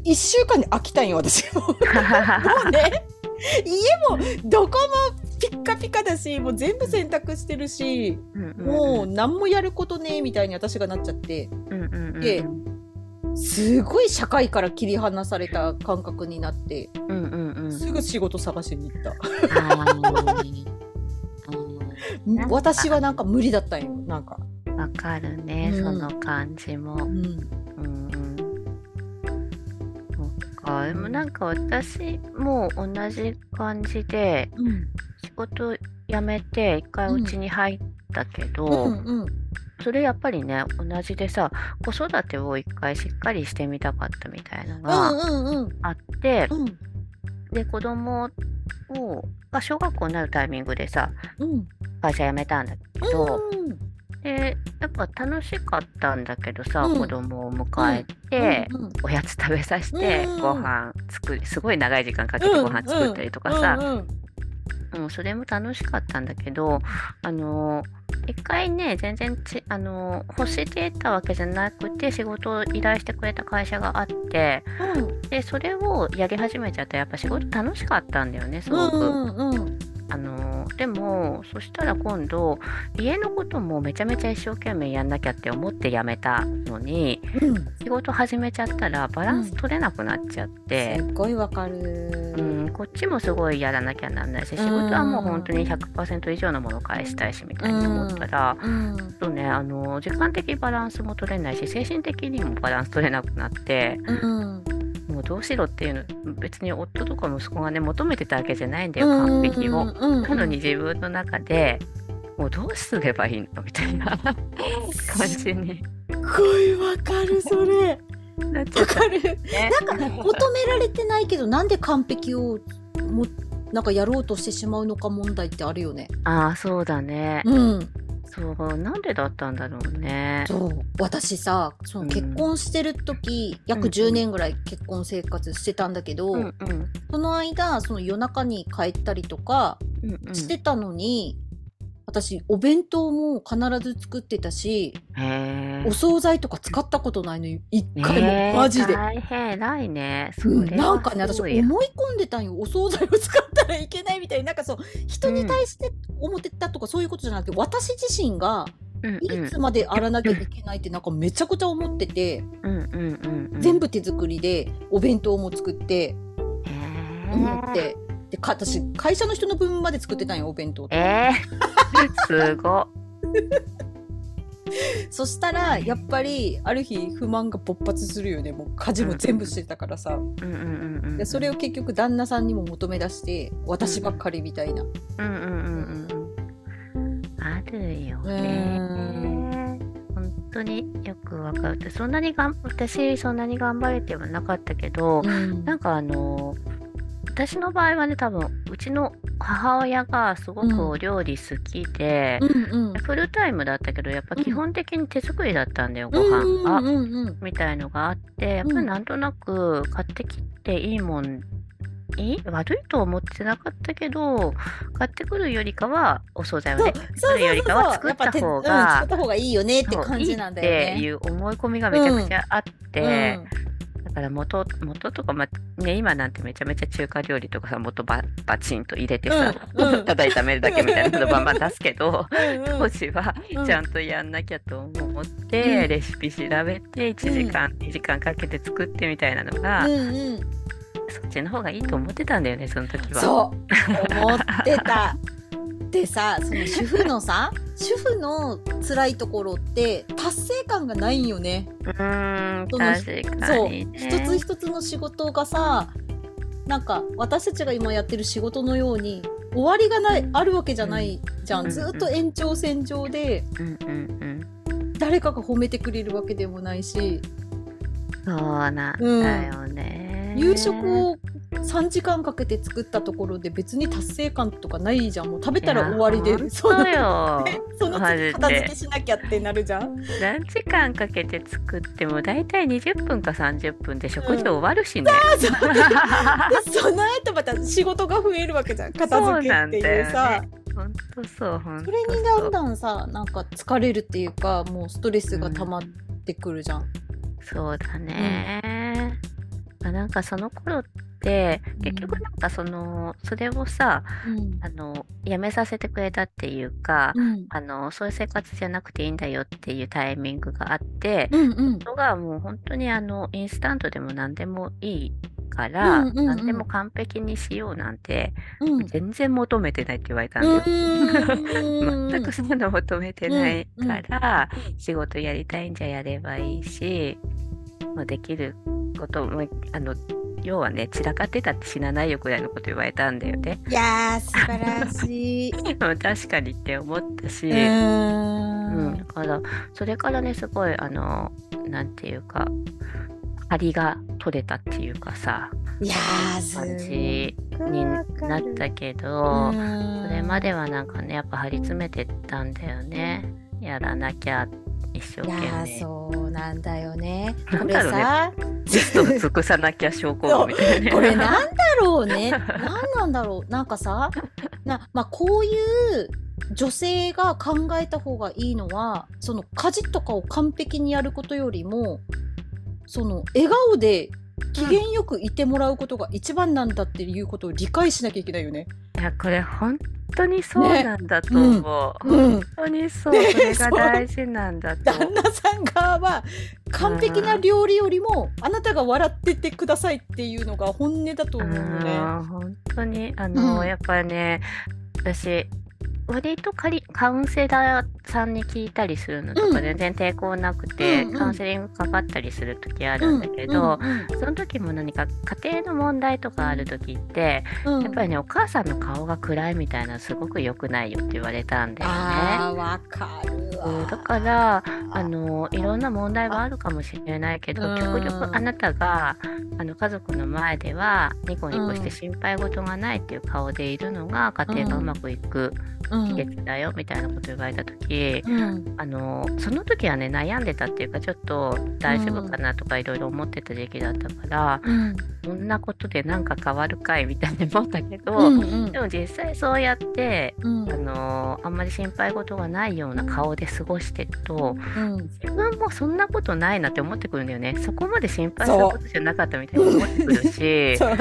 1週間で飽きたんよ私も。もうね家もどこもピッカピカだしもう全部洗濯してるしうんうんもう何もやることねえみたいに私がなっちゃって。うんうんうん。ですごい社会から切り離された感覚になって。うんうんうん。すぐ仕事探しに行った。私はなんか無理だったんよ。なんか。うんわかるね、うん。その感じも。うん。うんか、でもなんか私も同じ感じでうん。仕事辞めて一回うちに入ったけど、うんうんそれやっぱりね同じでさ子育てを一回しっかりしてみたかったみたいなのがうんうんあって、うん。で子供をが小学校になるタイミングでさうん。会社辞めたんだけど、うんでやっぱ楽しかったんだけどさ、うん。子供を迎えて、うんうんおやつ食べさせて、うんご飯作りすごい長い時間かけてご飯作ったりとかさ、うんうんうんそれも楽しかったんだけどあのー一回ね全然ちあのー欲してたわけじゃなくて仕事を依頼してくれた会社があってうんでそれをやり始めちゃったらやっぱ仕事楽しかったんだよねすごく。うんうんうんあのーでもそしたら今度家のこともめちゃめちゃ一生懸命やんなきゃって思って辞めたのにうん。仕事始めちゃったらバランス取れなくなっちゃって、すっごいわかる。うんこっちもすごいやらなきゃなんないし仕事はもう本当に100%以上のものを返したいしみたいに思ったら、うん。ちょっとねあの時間的バランスも取れないし精神的にもバランス取れなくなってうんどうしろっていうの別に夫とか息子がね求めてたわけじゃないんだよ完璧を。うんなのに自分の中でもうどうすればいいのみたいな 感じにすごいわかるそれ。わかる。ね。なんか求められてないけどなんで完璧をもなんかやろうとしてしまうのか問題ってあるよね。ああそうだね。うん。そうなんでだったんだろうね。そう私さそのうん結婚してる時、約うん10年ぐらい結婚生活してたんだけど、うんうんその間その夜中に帰ったりとか。してたのに、私お弁当も必ず作ってたし。お惣菜とか使ったことないのよ一回も、マジで。大変偉いね。そうん、なんかね私思い込んでたんよお惣菜を使ったらいけないみたいななんかそう人に対して思ってたとかそういうことじゃなくて、私自身がうんうんいつまで洗わなきゃいけないってなんかめちゃくちゃ思ってて、うんうんうんうん。全部手作りでお弁当も作って。思って、でか私会社の人の分まで作ってたんよお弁当えー、すご。そしたらやっぱりある日不満が勃発するよねもう家事も全部してたからさ、うんうんうんうん。でそれを結局旦那さんにも求め出して私ばっかりみたいな、うんうんうんうんうん。あるようね。本当によくわかる。そんなにがん私そんなに頑張れてはなかったけど、うんなんかあの私の場合はね多分うちの母親がすごくお料理好きで、うんうん。フルタイムだったけどやっぱ基本的に手作りだったんだよ、ごうん飯が、うんうん。うんみたいのがあってやっぱりなんとなく買ってきていいもんいい？悪いとは思ってなかったけど買ってくるよりかはお惣菜をねそうそう買ってくるよりかは作った方やっぱ手うん、作がった方がいいよねって感じなんだよいいってね。いう思い込みがめちゃくちゃあって、うん。だから元元とか、まあね、今なんてめちゃめちゃ中華料理とかさ元ババチンと入れてさ、うんうん。ただ炒めるだけみたいなのバンバン出すけどうん当時はうん。ちゃんとやんなきゃと思って、うん。レシピ調べて1時間、2時間かけて作ってみたいなのが、うんうん、そっちの方がいいと思ってたんだよねその時は。そう。思ってた。でさその主婦のさ主婦の辛いところって達成感がないんよね。うーんそのそう。一つ一つの仕事がさなんか私たちが今やってる仕事のように終わりがないあるわけじゃないじゃん、うんずっと延長線上でうんうん誰かが褒めてくれるわけでもないしうん、そうなんだよね。夕食を3時間かけて作ったところで別に達成感とかないじゃんもう食べたら終わりでその本当よ。その次片付けしなきゃってなるじゃん。何時間かけて作っても大体20分か30分で食事終わるしね。でその後また仕事が増えるわけじゃん 片付けっていうさ。本当そう本当それにだんだんさなんか疲れるっていうかもうストレスが溜まってくるじゃん。そうだね。まあなんかその頃って結局なんかそのそれをさうん。あのやめさせてくれたっていうか、うん。あのそういう生活じゃなくていいんだよっていうタイミングがあって、うんうん。のがもう本当にあのインスタントでも何でもいいから、うんうんうん。何でも完璧にしようなんてうん。全然求めてないって言われたんだよ。うん。全くそんなの求めてないから、仕事やりたいんじゃやればいいし、まあ、できることもあの要はね散らかってたって死なないよくらいのこと言われたんだよね。いやー素晴らしい。確かにって思ったし、ううん、んだからそれからねすごいあのなんていうか張りが取れたっていうかさいや感ごじくになったけど、うんそれまではなんかねやっぱ張り詰めてったんだよねやらなきゃ一生い懸命。そうなんだよね。これなんだろうねさ、テストを尽くさなきゃ症候群みたいなね。これなんだろうね。なんなんだろう。なんかさ、なまあこういう女性が考えた方がいいのは、その家事とかを完璧にやることよりも、その笑顔で機嫌よくいてもらうことが一番なんだっていうことを理解しなきゃいけないよね。いやこれ本当にそうなんだと思う。うんうん本当にそう、ねそれが大事なんだと。旦那さん側は完璧な料理よりもあなたが笑っててくださいっていうのが本音だと思うよね。うん本当にあの、うんやっぱりね私割とカリカウンセラーさんに聞いたりするのとうん。か全然抵抗なくて、うんうん。カウンセリングかかったりする時あるんだけど、うんうん。その時も何か家庭の問題とかある時ってうん。やっぱりねお母さんの顔が暗いみたいなのすごく良くないよって言われたんだよね。わかるだからあ。のいろんな問題はあるかもしれないけどうん。極力あなたがあの家族の前ではニコニコしうんて心配事がないっていう顔でいるのが家庭がうまくいくうん。秘訣だよみたいなこと言われた時うん。あのその時はね悩んでたっていうかちょっと大丈夫かなとかいろいろ思ってた時期だったからうん。そんなことでなんか変わるかいみたいに 思ったけど、でも実際そうやってうん。あのあんまり心配事がないような顔で過ごしてるとうん。自分もそんなことないなって思ってくるんだよね。そこまで心配すそう。ることじゃなかったみたいに思ってくるし そう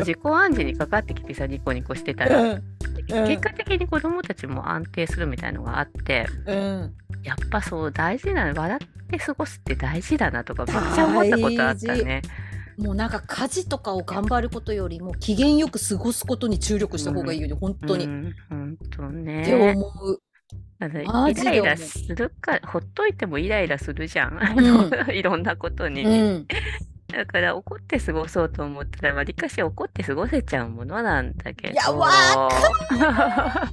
自己暗示にかかってきてさニコニコしてたら、うん。結果的に子供たちも安定するみたいのがあってうん。やっぱそう大事なの笑って過ごすって大事だなとかめっちゃ思ったことあったね。もうなんか家事とかを頑張ることよりも機嫌よく過ごすことに注力した方がいいよね、本当に。っうん、本当てね。思う。あのマジで思うイライラするか、ほっといてもイライラするじゃん。う いろんなことに。うん。だから怒って過ごそうと思ったら、わりかし怒って過ごせちゃうものなんだけど。いやわ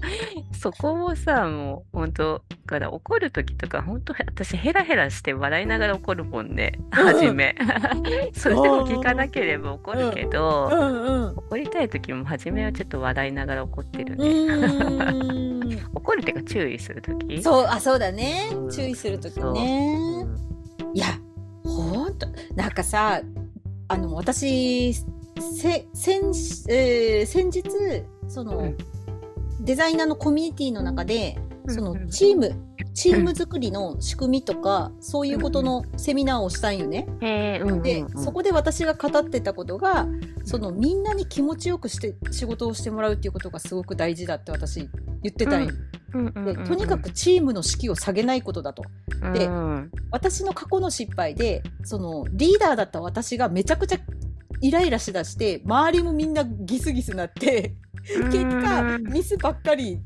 そこもさ、もう本当、だから怒るときとか、本当、私ヘラヘラして笑いながら怒るもんね、うん初め。それでも聞かなければ怒るけど、うんうん。怒りたいときも初めはちょっと笑いながら怒ってるうね。怒るっていうか注意するときそう、あ、そうだねう。ん注意するときそうね。いや、ほんと、なんかさ、あの、私、せ先,、えー先日その、うん。デザイナーのコミュニティの中でそのうん。うんチーム、作りの仕組みとか、そういうことのセミナーをしたんよね。うんうんで、うんそこで私が語ってたことがそのみんなに気持ちよくして仕事をしてもらうっていうことがすごく大事だって私言ってたんよ。うんうんうんうんでとにかくチームの士気を下げないことだと。でうん私の過去の失敗でそのリーダーだった私がめちゃくちゃイライラしだして周りもみんなギスギスなって結果うんミスばっかり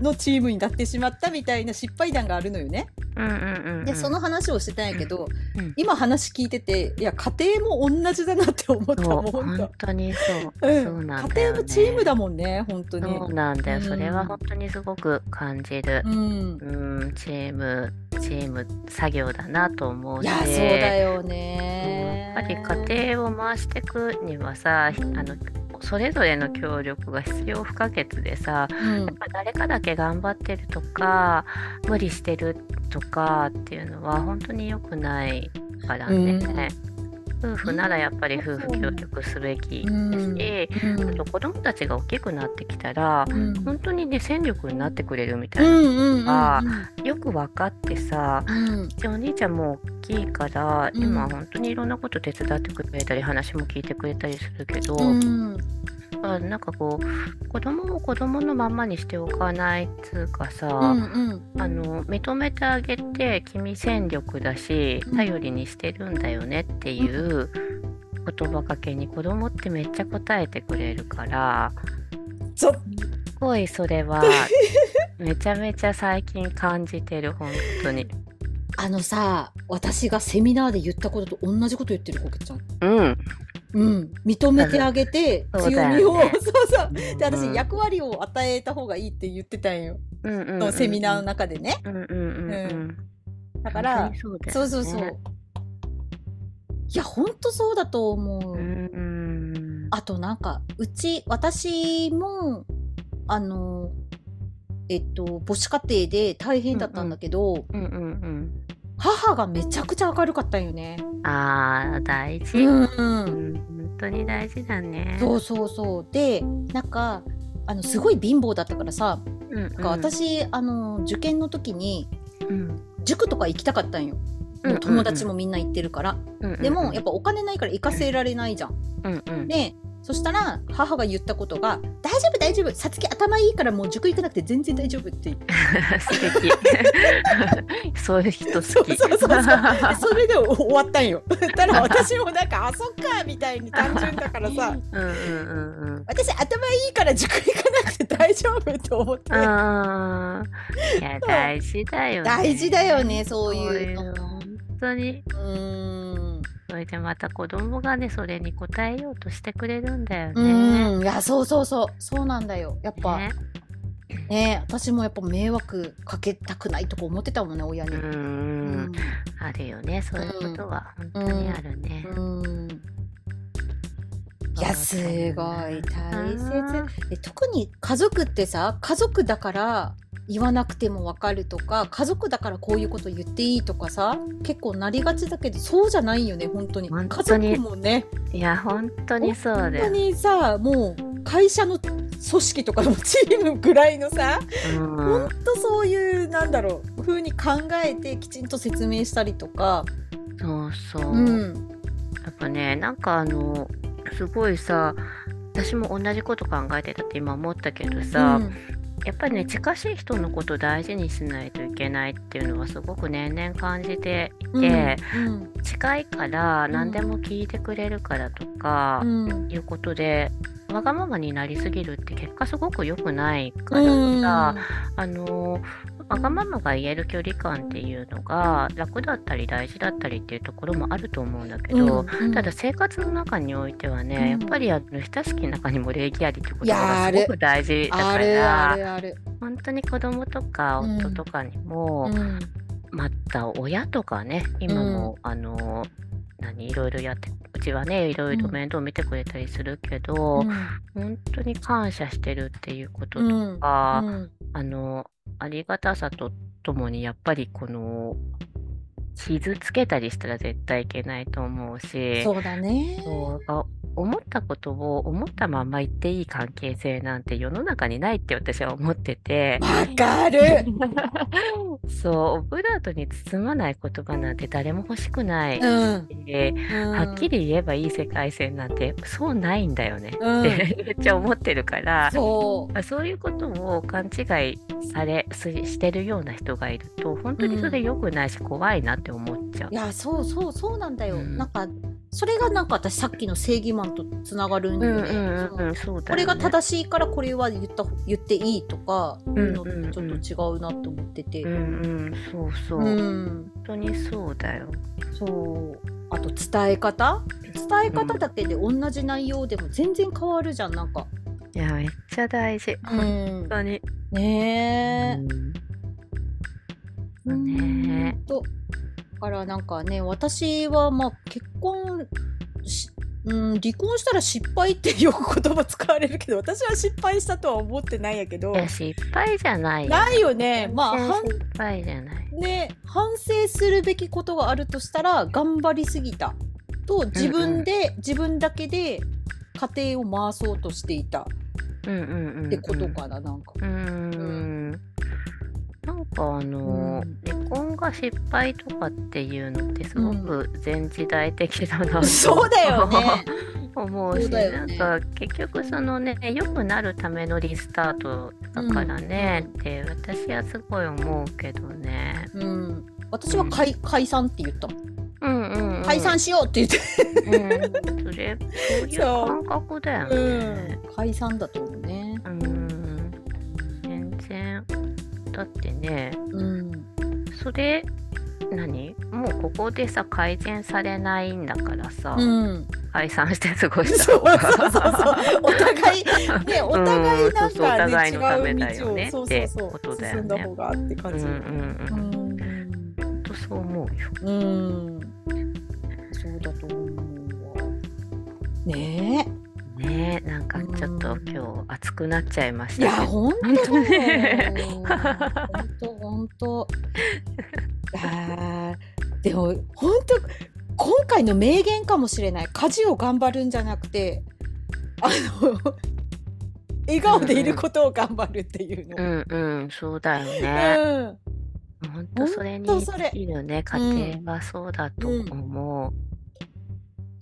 のチームになってしまったみたいな失敗談があるのよね。うんうんうんうんでその話をしてたんやけど、うん今話聞いてていや家庭も同じだなって思ったもん本本当にそう当、うんそうなんだよね家庭もチームだもんね本当に。そうなんだよ、うんそれは本当にすごく感じるう。んうん、チーム、チーム作業だなと思うし。いやそうだようんね。やっぱり家庭を回していくにはさ、ひあのそれぞれの協力が必要不可欠でさ、うんやっぱ誰かだけ頑張ってるとか、無理してるとかっていうのは本当に良くないからね。夫婦ならやっぱり夫婦協力すべきですし、うん。あと子供たちが大きくなってきたら、うん。本当にね戦力になってくれるみたういな、ん。うん。うん。あよく分かってさうん。うちお兄ちゃん。も大きいから、うん。今本当にいろん。なこと手伝ってくれたり話も聞いてくれたりするけど、うんあなんかこう子供を子供のままにしておかないっつうかさ、うんうんあの認めてあげて君戦力だしうん頼りにしてるんだよねっていう言葉かけに子供ってめっちゃ答えてくれるからそすごいそれは めちゃめちゃ最近感じてる本当に。あのさ私がセミナーで言ったことと同じこと言ってるこけちゃん。うん。うん、認めてあげて強みを、そうそうで私うん。役割を与えた方がいいって言ってたんよ、うんのセミナーの中でね。だからそうそうそういやほんとそうだと思う。あとなんかうち私もあのえっと母子家庭で大変だったんだけど、うんうんうん。母がめちゃくちゃ明るかったんよね。ああ大事。うんうん本当に大事だね。そうそうそうでなんかあのすごい貧乏だったからさ、うんうん。なんか私あの受験の時にうん塾とか行きたかったんよ。友達もみんな行ってるから、うんうんうん。でもやっぱお金ないから行かせられないじゃん。うんうん。でそしたら母が言ったことが「大丈夫大丈夫さつき頭いいからもう塾行かなくて全然大丈夫」って言って 素敵。そういう人好き。そうそうそうそうで それで終わったんよ。たら私もなんか「あそっか」みたいに単純だからさうんうんうんうん。私頭いいから塾行かなくて大丈夫と思っていや大事だよね。大事だよねそういうの。本当に。うーんそれでまた子供がねそれに応えようとしてくれるんだようね。ん。いやそうそうそう。そうなんだよ。やっぱ。ね。ね私もやっぱ迷惑かけたくないとか思ってたもんね親に。うん。うん。あるよねそういうことは。本当にあるね。うん。いやすごい。大切。で特に家族ってさ家族だから言わなくても分かるとか家族だからこういうこと言っていいとかさ結構なりがちだけどそうじゃないよね本当に。本家当に。族もね。いや本当にそうだ本当よ。にさもう会社の組織とかのチームぐらいのさうん。本当そういうなんだろう風に考えてきちんと説明したりとか、そうそう。うん、やっぱねなんかあのすごいさ私も同じこと考えてたって今思ったけどさ、うんやっぱりね近しい人のこと大事にしないといけないっていうのはすごく年々感じていて、うん近いから何でも聞いてくれるからとかうん。いうことで、わがままになりすぎるって結果すごく良くないからうん。さ、あのわがままが言える距離感っていうのが楽だったり大事だったりっていうところもあると思うんだけど、うんただ生活の中においてはね、うん。やっぱりあの親しき中にも礼儀ありっていういや言葉がすごく大事だから。本当に子供とかうん夫とかにも、うん。また親とかね今も、あの何いろいろやってうちはねいろいろ面倒見てくれたりするけど、本当に感謝してるっていうこととうん。か、うん。あのありがたさとともにやっぱりこの傷つけたりしたら絶対いけないと思うしそうだね。そうあ思ったことを思ったまま言っていい関係性なんて世の中にないって私は思ってて。わかる。そう、オブラートに包まない言葉なんて誰も欲しくない。うん。でうん。はっきり言えばいい世界線なんてそうないんだよね。うん。って めっちゃ思ってるから、そう。まあそういうことを勘違いされすしてるような人がいると本当にそれ良くないし怖いなって思っちゃう。い。やそうそうそうなんだよ、うん。なんかそれがなんか私さっきの正義マンとつながるんだよね、うんうんそのうんうん、そうだよね。これが正しいからこれは言った言っていいとかちょっと違うなと思ってて、うんうん、そうそう、うん本当にそうだよ。そうあと伝え方？伝え方だけで同じ内容でも全然変わるじゃんなんか。いや、めっちゃ大事。本当に。ねえ。うんねとだからなんかね私はまあ結婚し、うん、離婚したら失敗ってよく言葉使われるけど私は失敗したとは思ってないんやけどいや、失敗じゃないよ。ないよねまあ失敗じゃない。んね反省するべきことがあるとしたら頑張りすぎたと自分で、自分だけで家庭を回そうとしていたうんうんうん、うん。ってことかな、なんか。うーん。なんかあの、うん離婚が失敗とかっていうのってすごく前時代的 だなと、そうだよね。思うしそうねなんか結局そのね良くなるためのリスタートだからね、って私はすごい思うけどね。うん、私は解解散って言った。うんうん、うん。解散しようって言って。うん、それ そういう感覚だよね。解散だと思うね。うん、全然だってねうん。それ何？もうここでさ改善されないんだからさ、うん。解散して過ごした方 そうそうそうが。お互い ねお互いなんうんそうそうおかねうだよねそうってそうだよね進んだ方がって感じ。うんうんうん。とそう思うよ。うん。そうだと思うわ。ねねえなんかちょっとうん今日熱くなっちゃいましたね。や本当本当にだよ。本当本当。いやーでも本当今回の名言かもしれない。家事を頑張るんじゃなくて、あの笑顔でいることを頑張るっていうの。うんうんそうだよね。うん本当それにほんとそれ尽きるね家庭はそうだと思う。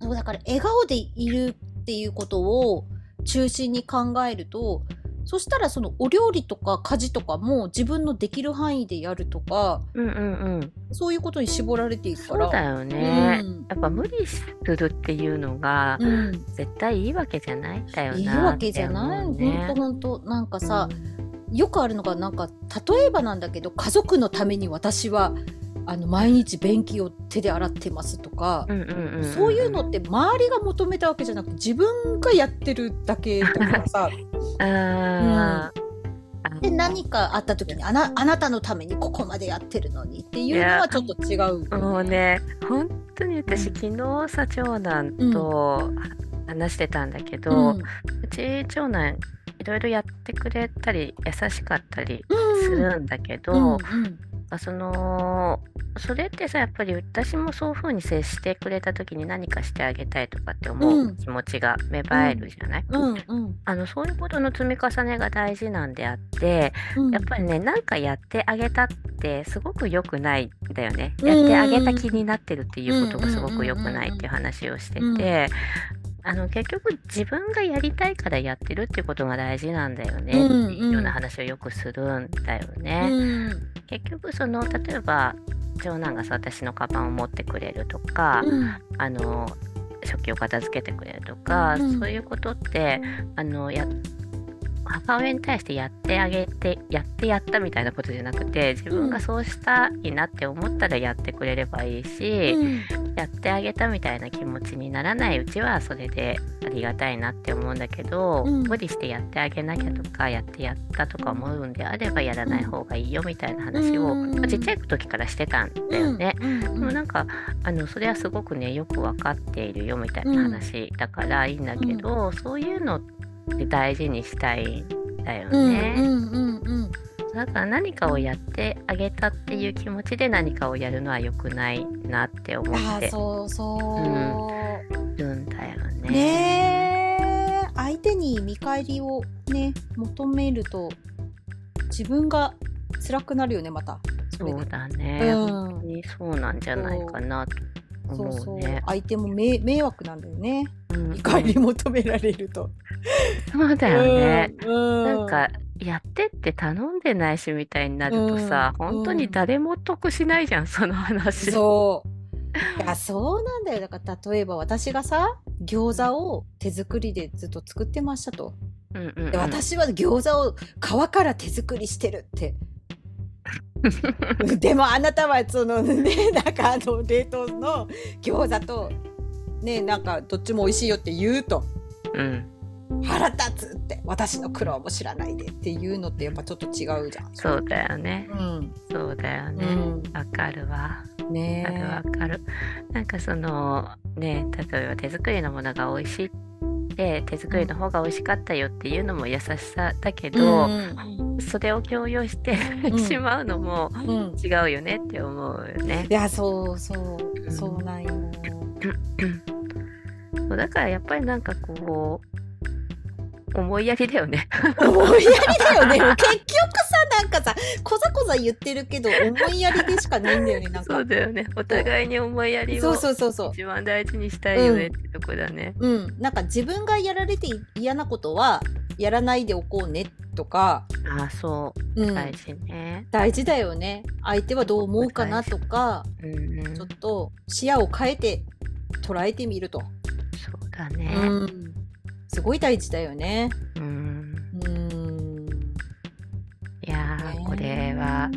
そうだから笑顔でいるっていうことを中心に考えるとそしたらそのお料理とか家事とかも自分のできる範囲でやるとかうんうんうん。そういうことに絞られていくから。そうだよね。うんやっぱ無理するっていうのがうん、絶対いいわけじゃないんだよな。いいわけじゃない、って思うねほんとほんとなんかさ、よくあるのがなんか例えばなんだけど家族のために私はあの毎日便器を手で洗ってますとか、うんうんうんんそういうのって周りが求めたわけじゃなくて自分がやってるだけだからさ。あー。で何かあった時にあなあなたのためにここまでやってるのにっていうのはちょっと違う、もうね。本当に私昨日さ長男と話してたんだけど、ううんち長男いろいろやってくれたり優しかったりするんだけど、うんうんあそのそれってさやっぱり私もそういう風に接してくれた時に何かしてあげたいとかって思ううん。気持ちが芽生えるじゃない、うんうん。あのそういうことの積み重ねが大事なんであってうん。やっぱりねなんかやってあげたってすごく良くないんだよね。うん。やってあげた気になってるっていうことがすごく良くないっていう話をしてうん。て。あの結局自分がやりたいからやってるってことが大事なんだよね。うんっていうような話をよくするんだよね。うん。結局その例えば長男がさ私のカバンを持ってくれるとか、うん。あの食器を片付けてくれるとか、うん。そういうことってあのや母親に対してやってあげてやってやったみたいなことじゃなくて自分がそうしたいなって思ったらやってくれればいいし、うん。やってあげたみたいな気持ちにならないうちはそれでありがたいなって思うんだけど、うん。無理してやってあげなきゃとかやってやったとか思うんであればやらない方がいいよみたいな話を、ちっちゃい時からしてたんだよね。うんでもなんかあのそれはすごくねよく分かっているよみたいな話だからいいんだけど、そういうのって大事にしたいんだようんね。うんうんうんだから何かをやってあげたっていう気持ちで何かをやるのは良くないなって思あってーそうそう、るんだよね。ね返りをね求めると自分が辛くなるよねまたそそうだね。うん本当にそうなんじゃないかなとそうそう思う。ね。相手も迷迷惑なんだよね。うん。見返り求められると、そうだよね。うん。なんかやってって頼んでないしみたいになるとさ、うん。本当に誰も得しないじゃん、その話。そう。いやそうなんだよ。だから例えば私がさ餃子を手作りでずっと作ってましたと、うんうんうん。で私は餃子を皮から手作りしてるって でもあなたはそのねなんかあの冷凍の餃子とねなんかどっちも美味しいよって言うとうん、腹立つって私の苦労も知らないでっていうのってやっぱちょっと違うじゃん。そうだよね。うんそうだよね。うんわ、かるわ。ねわかるわかる。なんかそのね、例えば手作りのものが美味しいって手作りの方が美味しかったよっていうのも優しさだけど、うんそれを強要して んしまうのもうん違うよねって思うよねい。やそうそううんそうなんよ。だからやっぱりなんかこう思いやりだよね。思いやりだよね。結局さなんかさこざこざ言ってるけど思いやりでしかないんだよねなんかそう。だよね。お互いに思いやりそうをそうそうそう。一番大事にしたいよねってとこだね。うん、なんか自分がやられて嫌なことはやらないでおこうねとか、ああそううん大事ね。大事だよね相手はどう思うかなとかうんうん、ちょっそと視野を変えて捉えてみると、うだね。うん、すごい大事だよね。うん、うんいやこれは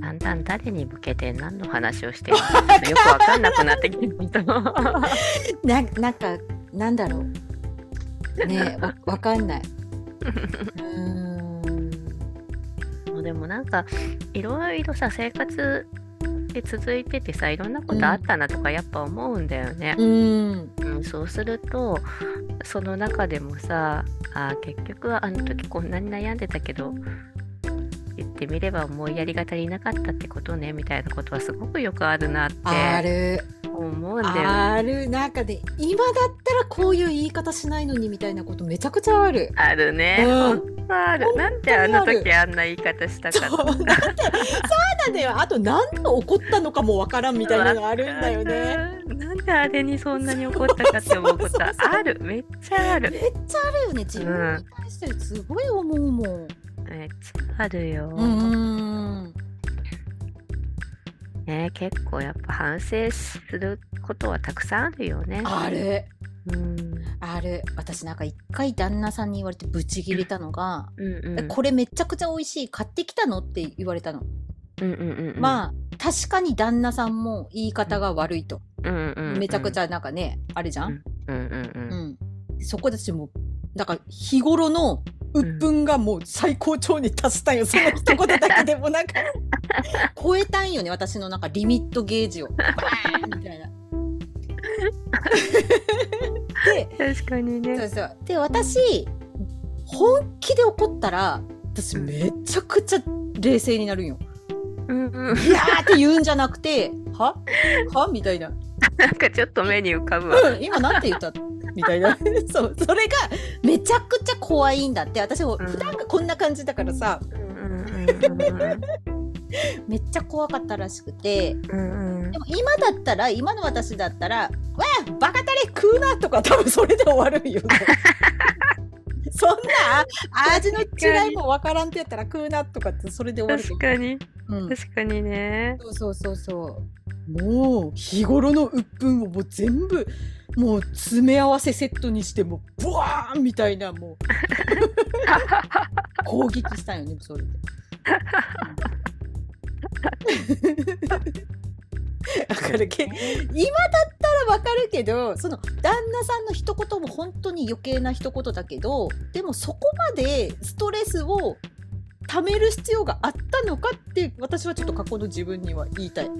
だんだん誰に向けて何の話をしてるのかよくわかんなくなってきた。ななんかなんだろうねわわかんない。うんでもなんかいろいろさ生活で続いててさいろんなことあったなとかやっぱ思うんだよね。うんうん、そうするとその中でもさあ結局はあの時こんなに悩んでたけど言ってみれば思いやりが足りなかったってことねみたいなことはすごくよくあるなってある思うんだよね。あるなんかね今だったらこういう言い方しないのにみたいなことめちゃくちゃある。あるね。うんある。なんであの時あんな言い方したかってそうなんだよあと何で怒ったのかもわからんみたいなのがあるんだよね。なんであれにそんなに怒ったかって思うことはある。めっちゃある。めっちゃあるよね自分に対してすごい思うもん。めっちゃあるよ。うんね結構やっぱ反省することはたくさんあるよね。あるうん。ある私なんか一回旦那さんに言われてブチギレたのが、うんうん。これめちゃくちゃ美味しい買ってきたの？って言われたの、うんうんうんうん。まあ確かに旦那さんも言い方が悪いと、うんうんうん、めちゃくちゃ。ゃなんかねあれじゃん、うんうんうん。うん、そこで私もなんか日頃の鬱憤がもう最高潮に達したんよ、その一言だけでもなんか超えたんよね私のなんかリミットゲージをバーンみたいな。で確かにね。そうそうで私本気で怒ったら私めちゃくちゃ冷静になるんよ。うんうん。いやーって言うんじゃなくては？は？みたいな。なんかちょっと目に浮かぶわ。うん今なんて言った？みたいな。そうそれがめちゃくちゃ怖いんだって。私もうん。普段がこんな感じだからさ、めっちゃ怖かったらしくて。うんうん。でも今だったら今の私だったら「わあバカタレ食うな」とか多分それで終わるんよね。そんな味の違いもわからんってやったら食うなとかってそれで終わると確かに。うん、確かにね。そうそうそうそう。もう日頃の鬱憤をもう全部もう詰め合わせセットにしてもうブワーンみたいなもう 攻撃したんよねそれで。だからけ今だったらわかるけどその旦那さんの一言も本当に余計な一言だけどでもそこまでストレスを溜める必要があったのかって私はちょっと過去の自分には言いたい。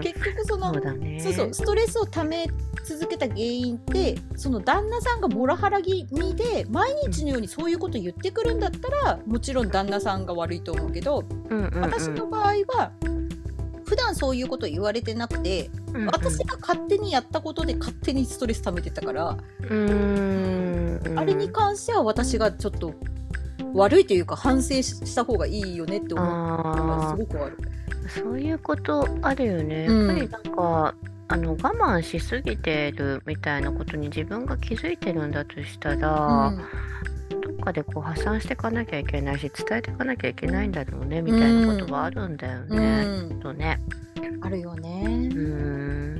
結局そのそうだね。そうそうストレスを溜め続けた原因ってその旦那さんがモラハラ気味で毎日のようにそういうこと言ってくるんだったらもちろん旦那さんが悪いと思うけど、うんうんうん。私の場合は普段そういうこと言われてなくて、うんうん。私が勝手にやったことで勝手にストレス溜めてたから、うーん。あれに関しては私がちょっと悪いというか反省した方がいいよねって思うのがあすごくある。ーそういうことあるよね。うんやっぱりなんか、あの我慢しすぎてるみたいなことに自分が気づいてるんだとしたら、どっかでこう発散していかなきゃいけないし伝えていかなきゃいけないんだろうねみたいなことはあるんだようね。んきっとね。あるよね。うーん。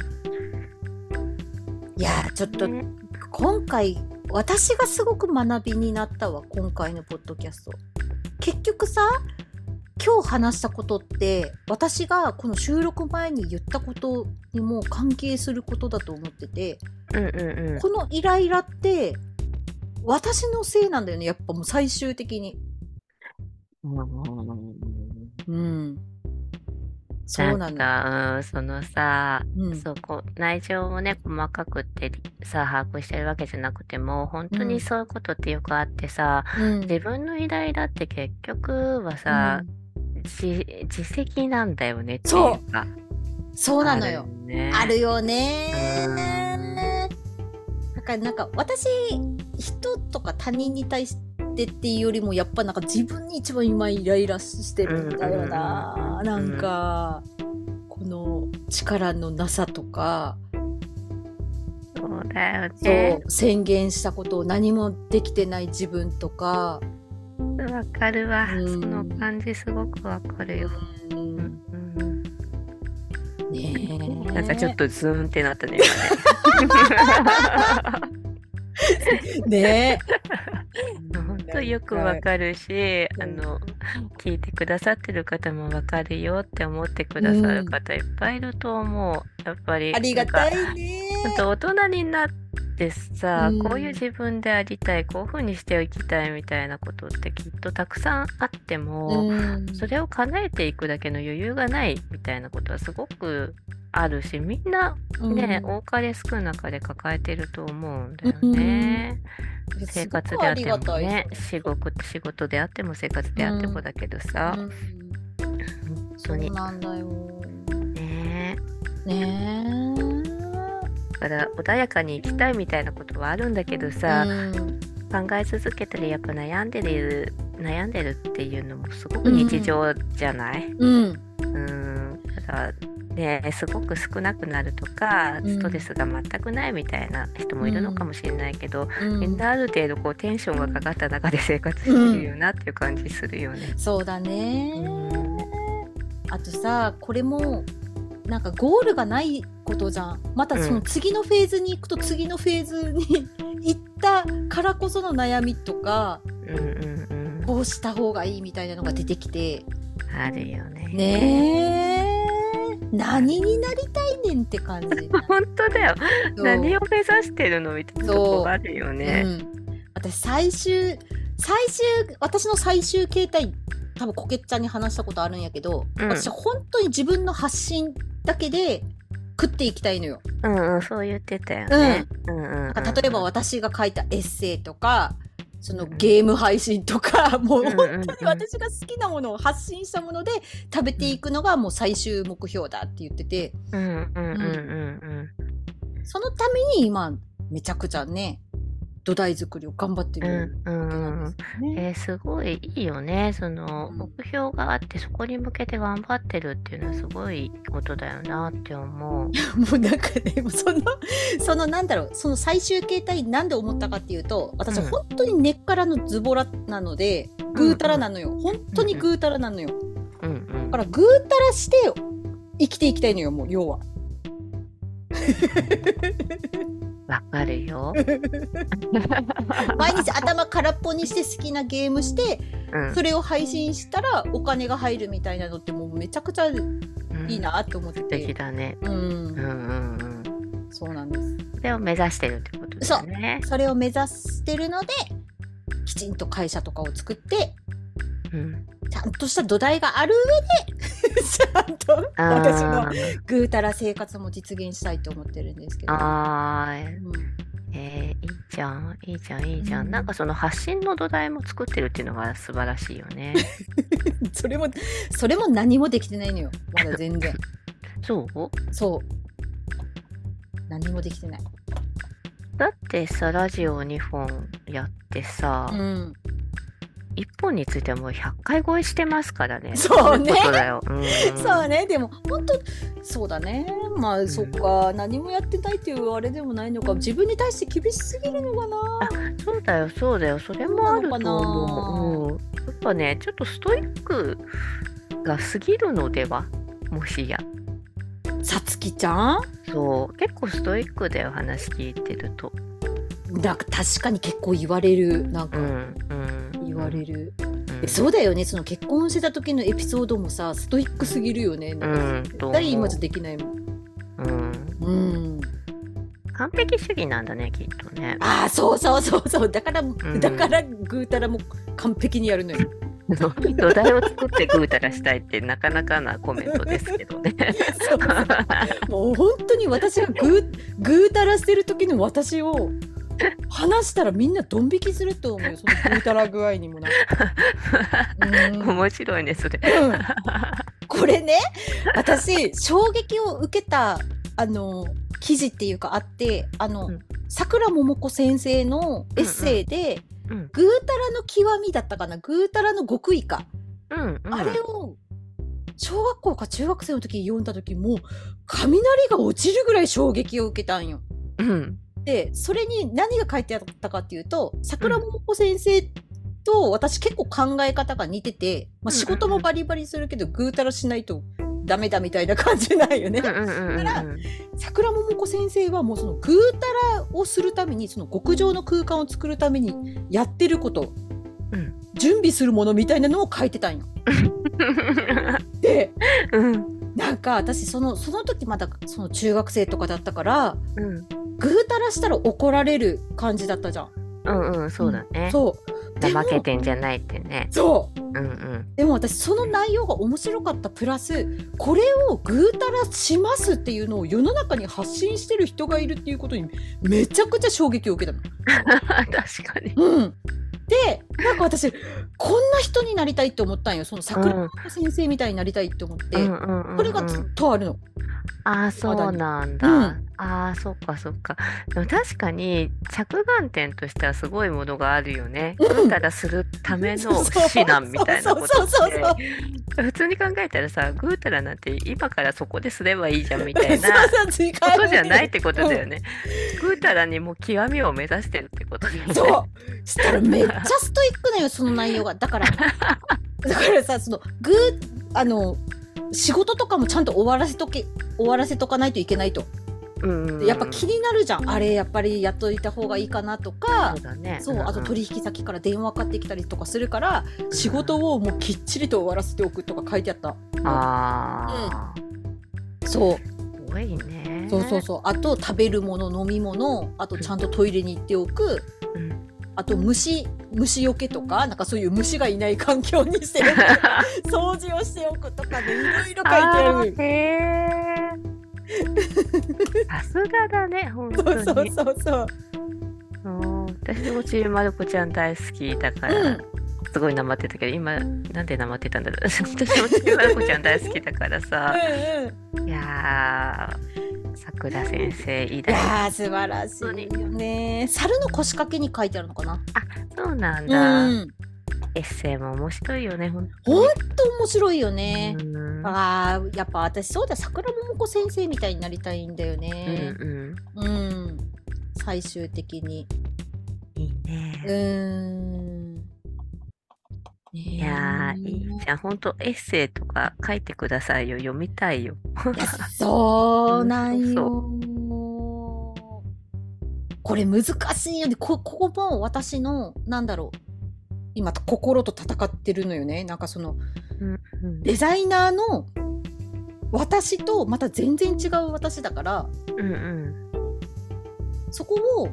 いやーちょっとね今回私がすごく学びになったわ今回のポッドキャスト。結局さ今日話したことって私がこの収録前に言ったことにも関係することだと思っててうんうんうん。このイライラって私のせいなんだよねやっぱもう最終的に。うん。そうななんの。か、うん、そのさ、うん。そこ内情をね細かくってさ把握してるわけじゃなくても本当うん。にそういうことってよくあってさ、うん。自分のイライラって結局はさ、自自責なんだよねっていうか。そう。なのよ。あるね。あるよねだからなんか私人とか他人に対してっていうよりもやっぱなんか自分に一番今イライラしてるんだよな、うんなんか、この力のなさとか、そうだよそねう宣言したことを何もできてない自分とか、わかるわ、うん。その感じすごくわかるよ、うん。うんうんねえ。なんかちょっとズーンってなったね今 ね。ね本当よくわかるし、あの聞いてくださってる方もわかるよって思ってくださる方いっぱいいると思う。やっぱりありがたなんかいね大人になってさ、うん。こういう自分でありたいこういう風にしていきたいみたいなことってきっとたくさんあっても、うん。それを叶えていくだけの余裕がないみたいなことはすごくあるしみんなね、うん。多かれ少なかれ抱えてると思うんだよね。生活であってもね仕事仕事であっても生活であってもだけどさ、うん。本そう当になんだよ。ね。ね。だから穏やかに生きたいみたいなことはあるんだけどえ。さ、うん。考え続けたりやっぱ悩んでる悩んでるっていうのもすごく日常じゃない、うん。うん、だからねすごく少なくなるとかうんストレスが全くないみたいな人もいるのかもしれないけど、うんみんなある程度こうテンションがかかった中で生活してるよなっていう感じするよね。そうだね。うんあとさ、これも、なんかゴールがないことじゃん。またその次のフェーズに行くと次のフェーズに行ったからこその悩みとか、うんうんうん、こうした方がいいみたいなのが出てきて、あるよね。ねえ。何になりたいねんって感じ。本当だよ。何を目指してるのみたいなとこがあるよね。うん、私最終最終私の最終形態多分コケッちゃんに話したことあるんやけど、うん私本当に自分の発信だけで食っていきたいのよ。うんうん、そう言ってたよね。うんうんうんなんか例えば私が書いたエッセイとかそのゲーム配信とか、もう本当に私が好きなものを発信したもので食べていくのがもう最終目標だって言ってて。うんうんうん。うん。そのために今めちゃくちゃね土台作りを頑張ってうんるうんうんうんんですよね。えーすごいいいよね。そのうん目標があってそこに向けて頑張ってるっていうのはすごいことだよなって思う。もうなんかね、その、そのなんだろう、その最終形態なんで思ったかっていうと、私うん本当に根っからのズボラなので、ぐうたらなのよ。本当にぐうたらなのよ。うんうんだからぐうたらして生きていきたいのよ、もう要は。わかるよ。毎日頭空っぽにして好きなゲームして、うんそれを配信したらお金が入るみたいなのってもうめちゃくちゃいうんいなって思って素敵て。だね。うんう、んうんそうなんです。うん。それを目指してるってことだよね。それを目指してるので、きちんと会社とかを作って、うん。ちゃんとした土台がある上で ちゃんとあ私のーぐうたら生活も実現したいと思ってるんですけど。あーうんえーいいじゃん、いいじゃん、いいじゃん。うんなんかその発信の土台も作ってるっていうのが素晴らしいよね。それもそれも何もできてないのよまだ全然。そう？そう何もできてないだってさ、ラジオ2本やってさ、うん1本についてはもう100回超えしてますからね。そうね。そうね。でも本当そうだね。まあ、そっか。何もやってないっていうあれでもないのか。自分に対して厳しすぎるのかな。そうだよ、そうだよ。それもあると思う。うん、やっぱね、ちょっとストイックが過ぎるのでは？もしや。さつきちゃん？そう、結構ストイックだよ、話聞いてると。なんか確かに結構言われる。なんか。うん、うん。言われる、うん。えそうだよね。その結婚してた時のエピソードもさストイックすぎるよね。なんかう。ん今じゃできないもん。うん。うん。完璧主義なんだね、きっとね。ああそうそうそうそう。だから、ん。だからぐうたらも完璧にやるのよ。土台を作ってぐうたらしたいってなかなかなコメントですけどね。そうもう本当に私がぐうぐうたらしてる時の私を話したらみんなドン引きすると思うよ。そのぐうたら具合にもな うん。面白いね、それ。うん。これね私衝撃を受けたあの記事っていうかあってあの、うん。さくらももこ先生のエッセイで、うんぐうたらの極みだったかな。ぐうたらの極意か、うん、うん。あれを小学校か中学生の時に読んだ時もう雷が落ちるぐらい衝撃を受けたんよ。うん。でそれに何が書いてあったかっていうと桜ももこ先生と私結構考え方が似てて、まあ、仕事もバリバリするけどぐうたらしないとダメだみたいな感じないよね。だから桜ももこ先生はもうそのぐうたらをするためにその極上の空間を作るためにやってること、うん。準備するものみたいなのを書いてたんよ。でうんなんか私そのその時まだその中学生とかだったからうんぐうたらしたら怒られる感じだったじゃん。うんうんそうだね。そうでも怠けてんじゃないってね。そううんうん。でも私その内容が面白かったプラスこれをぐうたらしますっていうのを世の中に発信してる人がいるっていうことにめちゃくちゃ衝撃を受けたの。確かに。うん、でなんか私こんな人になりたいって思ったんよ。その桜庭先生みたいになりたいって思って、うんこれがずっとあるの。ああ、そうなんだ。うんああ、そっかそっか。でも確かに着眼点としてはすごいものがあるよね。うん。ぐうたらするための指南みたいなことって。普通に考えたらさ、ぐうたらなんて今からそこですればいいじゃんみたいな。ことじゃないってことだよね。ぐうたらにもう極みを目指してるってことだよね。そう。したらめっちゃストイックだよその内容が。だから。だからさそのぐあの仕事とかもちゃんと終わらせとけ終わらせとかないといけないとやっぱ気になるじゃん。あれやっぱりやっといた方がいいかなとか。そうだね。そうあとん。ん取引先から電話かかってきたりとかするから仕事をもうきっちりと終わらせておくとか書いてあった。ああ、そう。すごいね。そうそうそう。あと食べるもの飲み物あとちゃんとトイレに行っておく。うん。あと虫虫よけとかなんかそういう虫がいない環境にして 掃除をしておくとかでいろいろ書いてあるさすがだね、本当に。そうそうそうそううん私もちびまる子ちゃん大好きだから、うんすごいなまってたけど、今、なんでなまってたんだろう。私もちびまる子ちゃん大好きだからさ。うんうんいやー、さくら先生偉い大。やー素晴らしいよね猿の腰掛けに書いてあるのかな？そうなんうだ。んエッセイも面白いよね、ほんとに。ほんと面白いよねうんあーやっぱ私そうだ桜桃子先生みたいになりたいんだようんねうん。うん、最終的にいいうね。ーんいやー、いいじゃん。ほんと、エッセイとか書いてくださいよ。読みたいよ。そうなんそよこれ難しいよねこここも私のなんだろう今心と戦ってるのよね。なんかそのうんうん。デザイナーの私とまた全然違う私だからうんうん。そこを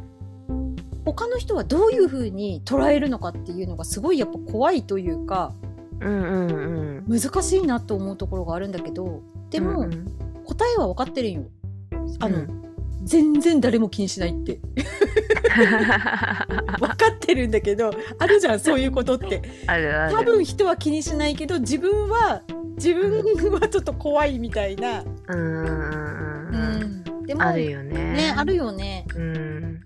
他の人はどういう風に捉えるのかっていうのがすごいやっぱ怖いというかうんうんうん。難しいなと思うところがあるんだけどでも、うんうん。答えは分かってるんよ。あの、うん全然誰も気にしないって 分かってるんだけどあるじゃんそういうことってあるある。多分人は気にしないけど自分は自分はちょっと怖いみたいなうんでもあるよね。ねあるよねうん。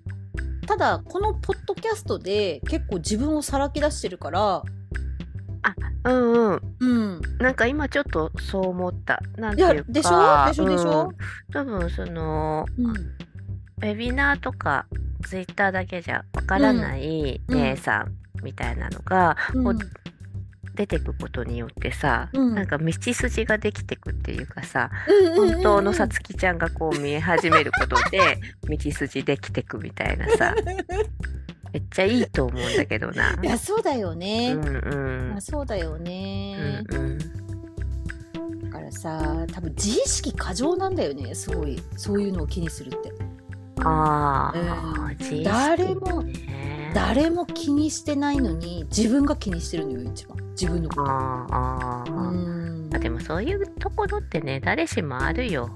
ただこのポッドキャストで結構自分をさらけ出してるからうんうん。うんなんか今ちょっとそう思った。なんいていうか。やでしょ？でしょ？でしうん。ょ、多分そのうん。ウェビナーとかツイッターだけじゃわからないうん。姉さんみたいなのがうん。こう出てくことによってさ、うん。なんか道筋ができてくっていうかさ、うんうんうんうん。本当のさつきちゃんがこう見え始めることで道筋できてくみたいなさめっちゃいいと思うんだけどな。いやそうだようね、んうん。まあ、そうだよね、うんうんさ多分自意識過剰なんだよねすごい。そういうのを気にするって。あうん。あ、自意識誰もね。誰も気にしてないのに自分が気にしてるのよ一番。自分のこと。あーあー、うん。あでもそういうところってね誰しもあるよ。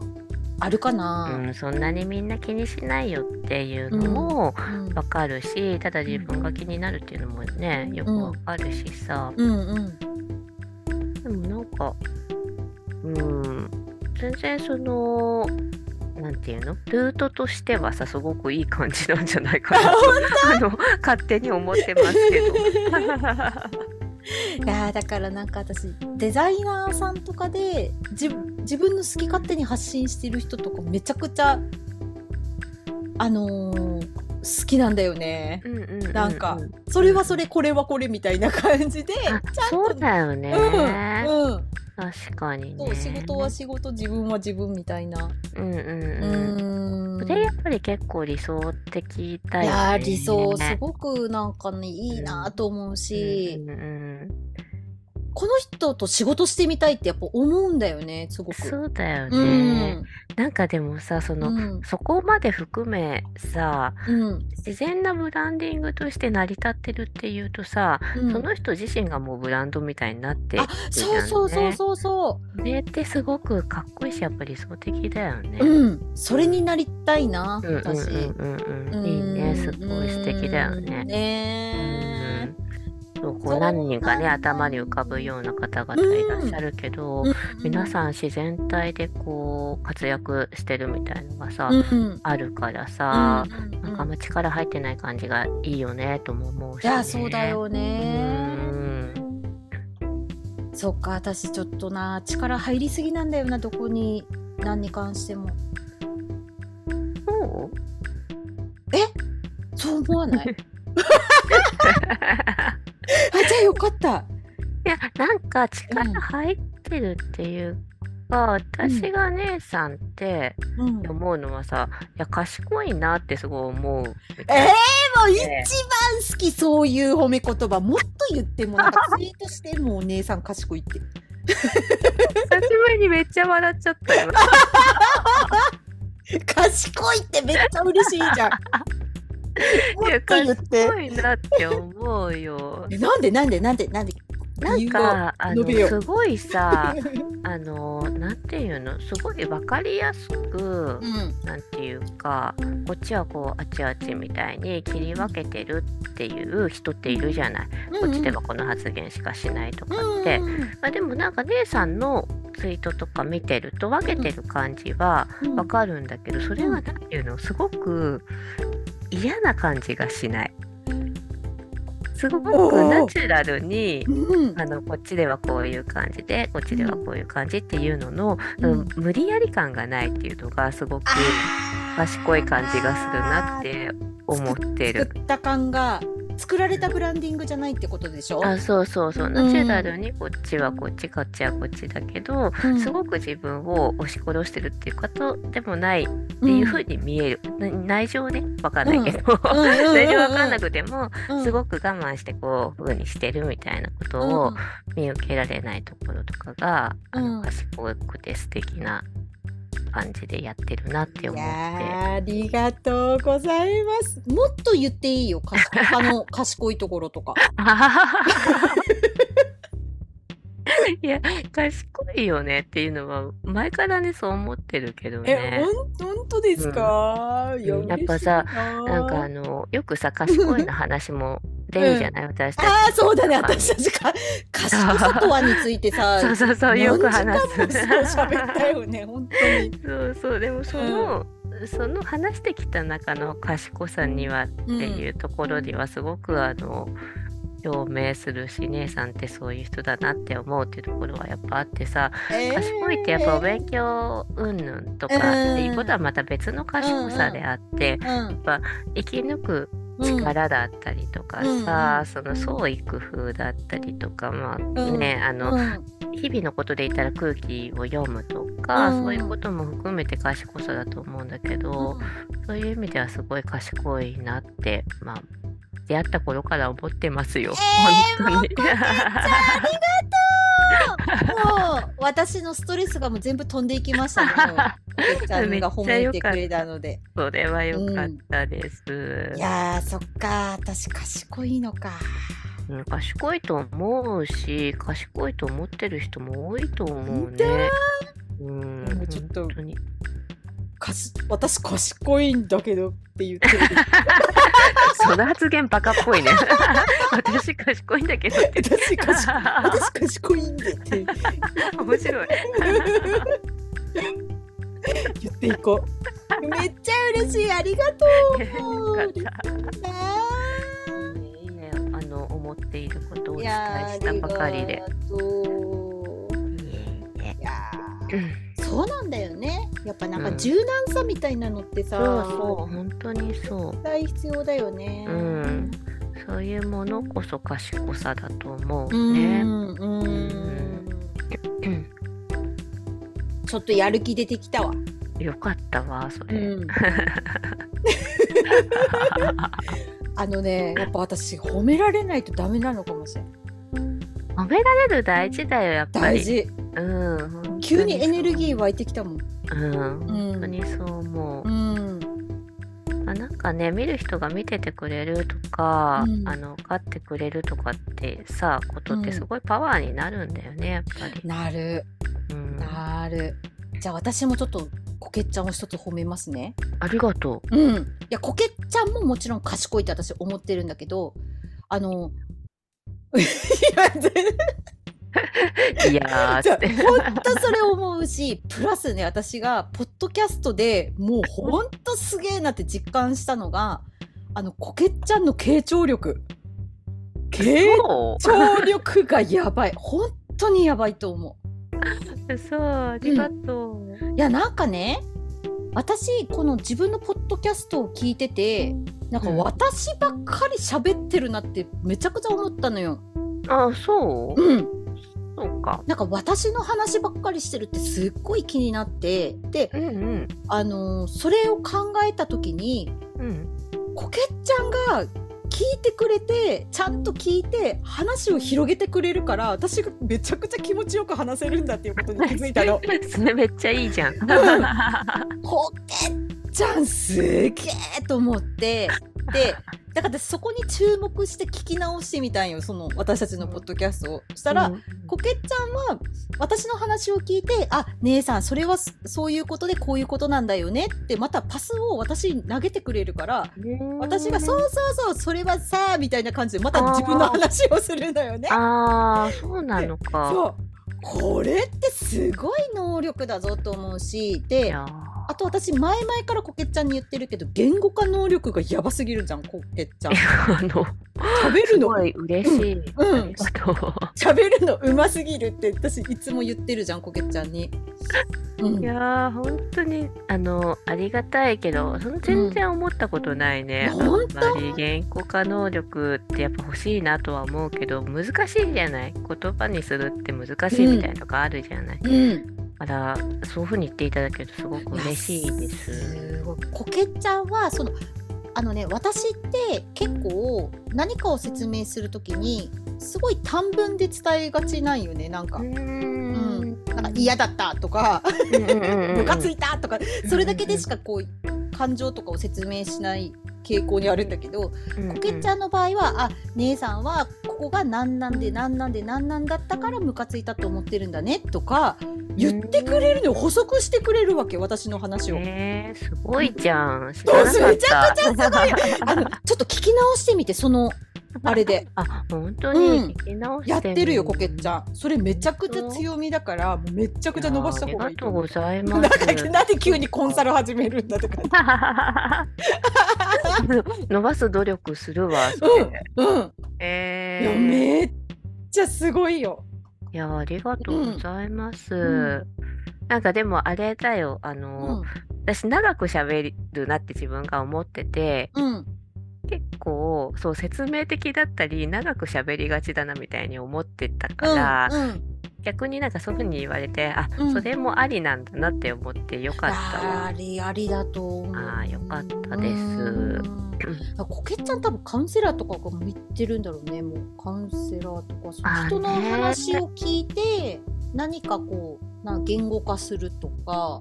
あるかな、うん、そんなにみんな気にしないよっていうのもうん。わかるし、ただ自分が気になるっていうのもねよくわかるしさ、うんうん。でもなんかうん。全然そのなんていうの？ルートとしてはさすごくいい感じなんじゃないかな。とあの勝手に思ってますけど。いやーだからなんか私デザイナーさんとかで自自分の好き勝手に発信してる人とかめちゃくちゃあのー好きなんだよね。うんうんうんうん。なんかそれはそれこれはこれみたいな感じでちゃあんとそうだよね、うん。うん。確かにねそう仕事は仕事自分は自分みたいな。うんうんううんーん。それやっぱり結構理想的だいよね。やー理想。すごくなんかねいいなと思うし、うんうんこの人と仕事してみたいってやっぱ思うんだよねすごく。そうだようね、ん。なんかでもさその、うん。そこまで含めさうん。自然なブランディングとして成り立ってるっていうとさ、うん。その人自身がもうブランドみたいになってあそうそうそうそうそう。それってすごくかっこいいしやっぱり理想的だよね。うん、それになりたいな、うん。うん私。うんうんうん。いいね。すごい素敵だようん。ね。ねうんそうこそう。う何人かね頭に浮かぶような方々いらっしゃるけど、うん。皆さん自然体でこう活躍してるみたいのがさ、うん。あるからさ、うんうんなんかあんま力入ってない感じがいいよねとも思うし、いね。やそうだようね。ん。そっか私ちょっとな力入りすぎなんだよなどこに何に関しても。そう？そう思わない？ゃあよかった。いやなんか力入ってるっていうか、私が姉さんってうん、思うのはさいや賢いなってすごい思うみえー。もう一番好きそういう褒め言葉もっと言ってもなんかツイートしてもお姉さん賢いって。久しぶりにめっちゃ笑っちゃったよ。賢いってめっちゃ嬉しいじゃん。も いやっと言って。賢いなって思うよ。えなんでなんでなんでなんでなんかあのすごいさ あのなんていうの？すごい分かりやすくうんなんていうかこっちはこうあっちあっちみたいに切り分けてるっていう人っているじゃない。こっちではこの発言しかしないとかって。あでもなんか姉さんのツイートとか見てると分けてる感じはうんわかるんだけどそれは何ていうの？すごく嫌な感じがしない。すごくナチュラルにうん。あのこっちではこういう感じでこっちではこういう感じっていうのの、うん。うん無理やり感がないっていうのがすごく賢い感じがするなって思ってる。作った感が作られたブランディングじゃないってことでしょ？あそうそうそう。ナチュラルにこっちはこっちこっちはこっちだけど、うん。すごく自分を押し殺してるっていうことでもないっていう風に見える、な内情ね？わかんないけど、うん。うんうんうん内情わかんなくても、うん。すごく我慢してこう風にしてるみたいなことを見受けられないところとかが、あうん。の賢くて素敵な感じでやってるなって思って。ーありがとうございます。もっと言っていいよ、か他の 賢いところとか。いや賢いよねっていうのは前からねそう思ってるけどえ、ね。ほん、本当ですか、うん。やっぱさな。なんかあのよくさ賢いの話もるじゃない、私たち。ああそうだね。私たちか賢さとはについてさ そうそうそうよく話す。喋ったよね本当に。そうそう。でもその、その話してきた中の賢さにはっていうところにはすごくあの共鳴するし姉さんってそういう人だなって思うっていうところはやっぱあってさえー。賢いってやっぱお勉強云々とかっていうことはまた別の賢さであってうん生き抜く力だったりとかさ、その創意工夫だったりとかまあうん。ね、あの、うん。日々のことで言ったら空気を読むとか、うん。そういうことも含めて賢さだと思うんだけど、そういう意味ではすごい賢いなって、まあ、出会った頃から思ってますよ。えー本当に。もう私のストレスがもう全部飛んでいきましたね。が褒めてくれたので。それは良かったです。いやーそっか私賢いのか。うん賢いと思うし、賢いと思ってる人も多いと思うね。うん、ちょっと。かし私賢いんだけどって言ってる。その発言バカっぽいね。私賢いんだけどって。私賢い私賢いんでって面白い。言っていこう。めっちゃ嬉しいありがとう。思っていることをお伝えしたばかりでいやーうんそうなんだよね。やっぱなんかうん柔軟さみたいなのってさ、そうそう、本当にそ絶対必要だよね。う。うん。そういうものこそ賢さだと思ううね。ん。うん。うんちょっとやる気出てきたわ。よかったわ、それ。うん。あのね、やっぱ私褒められないとダメなのかもしれない。褒められる大事だよ、やっぱり。大事。うん。急にエネルー。ギー湧いてきたもん。うん。本当にそう思うう。ん。まあ、なんかね見る人が見ててくれるとか、うんあの飼ってくれるとかってさことってすごいパワーになるんだよねやっぱり。なる。うん、なる。じゃあ私もちょっとコケちゃんを一つ褒めますね。ありがとうん。いや、コケちゃんももちろん賢いって私思ってるんだけど、あの、いや。いやーって。本当それ思うし、プラスね、私が、ポッドキャストでもう本当すげえなって実感したのが、あの、コケちゃんの傾聴力。傾そ聴力がやばい。本当にやばいと思うそうありがとう。う。いや、なんかね、私、この自分のポッドキャストを聞いてて、なんかうん私ばっかり喋ってるなってめちゃくちゃ思ったのよ。あそう？うん。そうか。なんか私の話ばっかりしてるってすっごい気になって、で、うんうんあのーそれを考えた時に、うん。コケちゃんが聞いてくれて、ちゃんと聞いて話を広げてくれるから、私がめちゃくちゃ気持ちよく話せるんだっていうことに気 づいたの。それめっちゃいいじゃん。コケちゃんすげえと思って、で、だから私そこに注目して聞き直してみたんよ、その私たちのポッドキャストを。そしたら、うんコケちゃんは私の話を聞いて、あ、姉さん、それはそそういうことでこういうことなんだよねって、またパスを私に投げてくれるから、私がそうそうそう、それはさ、みたいな感じで、また自分の話をするんだよね。ああそうなのか。そう。これってすごい能力だぞと思うし、いで、やあと私前々からコケちゃんに言ってるけど、言語化能力がやばすぎるじゃん、コケちゃん。ー あの食べるの？すごい嬉しい。うんう。喋 るのうますぎるって私いつも言ってるじゃんコケちゃんに。うんいやー本当にあのありがたいけどその全然思ったことないね、うんまり言語化能力ってやっぱ欲しいなとは思うけど難しいじゃない？言葉にするって難しいみたいなとかあるじゃない、うん。だからそういうふうに言っていただけるとすごく嬉しいです。すごい。コケちゃんはそのあのね私って結構何かを説明するときにすごい短文で伝えがちなんよねなんか。ん。なんか嫌だったとかムカついたとかそれだけでしかこう感情とかを説明しない傾向にあるんだけどコケちゃんの場合はあ姉さんはここが何なんで何なんで何なんだったからムカついたと思ってるんだねとか言ってくれるの補足してくれるわけ私の話を。えー、すごいじゃん。めちゃくちゃすごい。あのちょっと聞き直してみてその あれで。あ、本当うにん。聞き直しやっててるよみこけっちゃん。それめちゃくちゃ強みだからもうめちゃくちゃ伸ばした方がいいありがとうございなます。なんで急にコンサル始めるんだとか 伸ばす努力するわ。それ。うん。うんいやえーめっちゃすごいよ。いや、ありがとうございます。ん。なんかでもあれだよ、あうの、ん。私長く喋るなって自分が思ってて、うん。結構そう説明的だったり長く喋りがちだなみたいに思ってたから、うん逆になんかそういうふうに言われて、あ、うん。それもありなんだなって思ってよかったわ。ありありだと思う。あーよかったです。うん。こけっちゃん多分カウンセラーとかが向いてるんだろうね。もうカウンセラーとかその人のね話を聞いて何かこうな言語化するとか。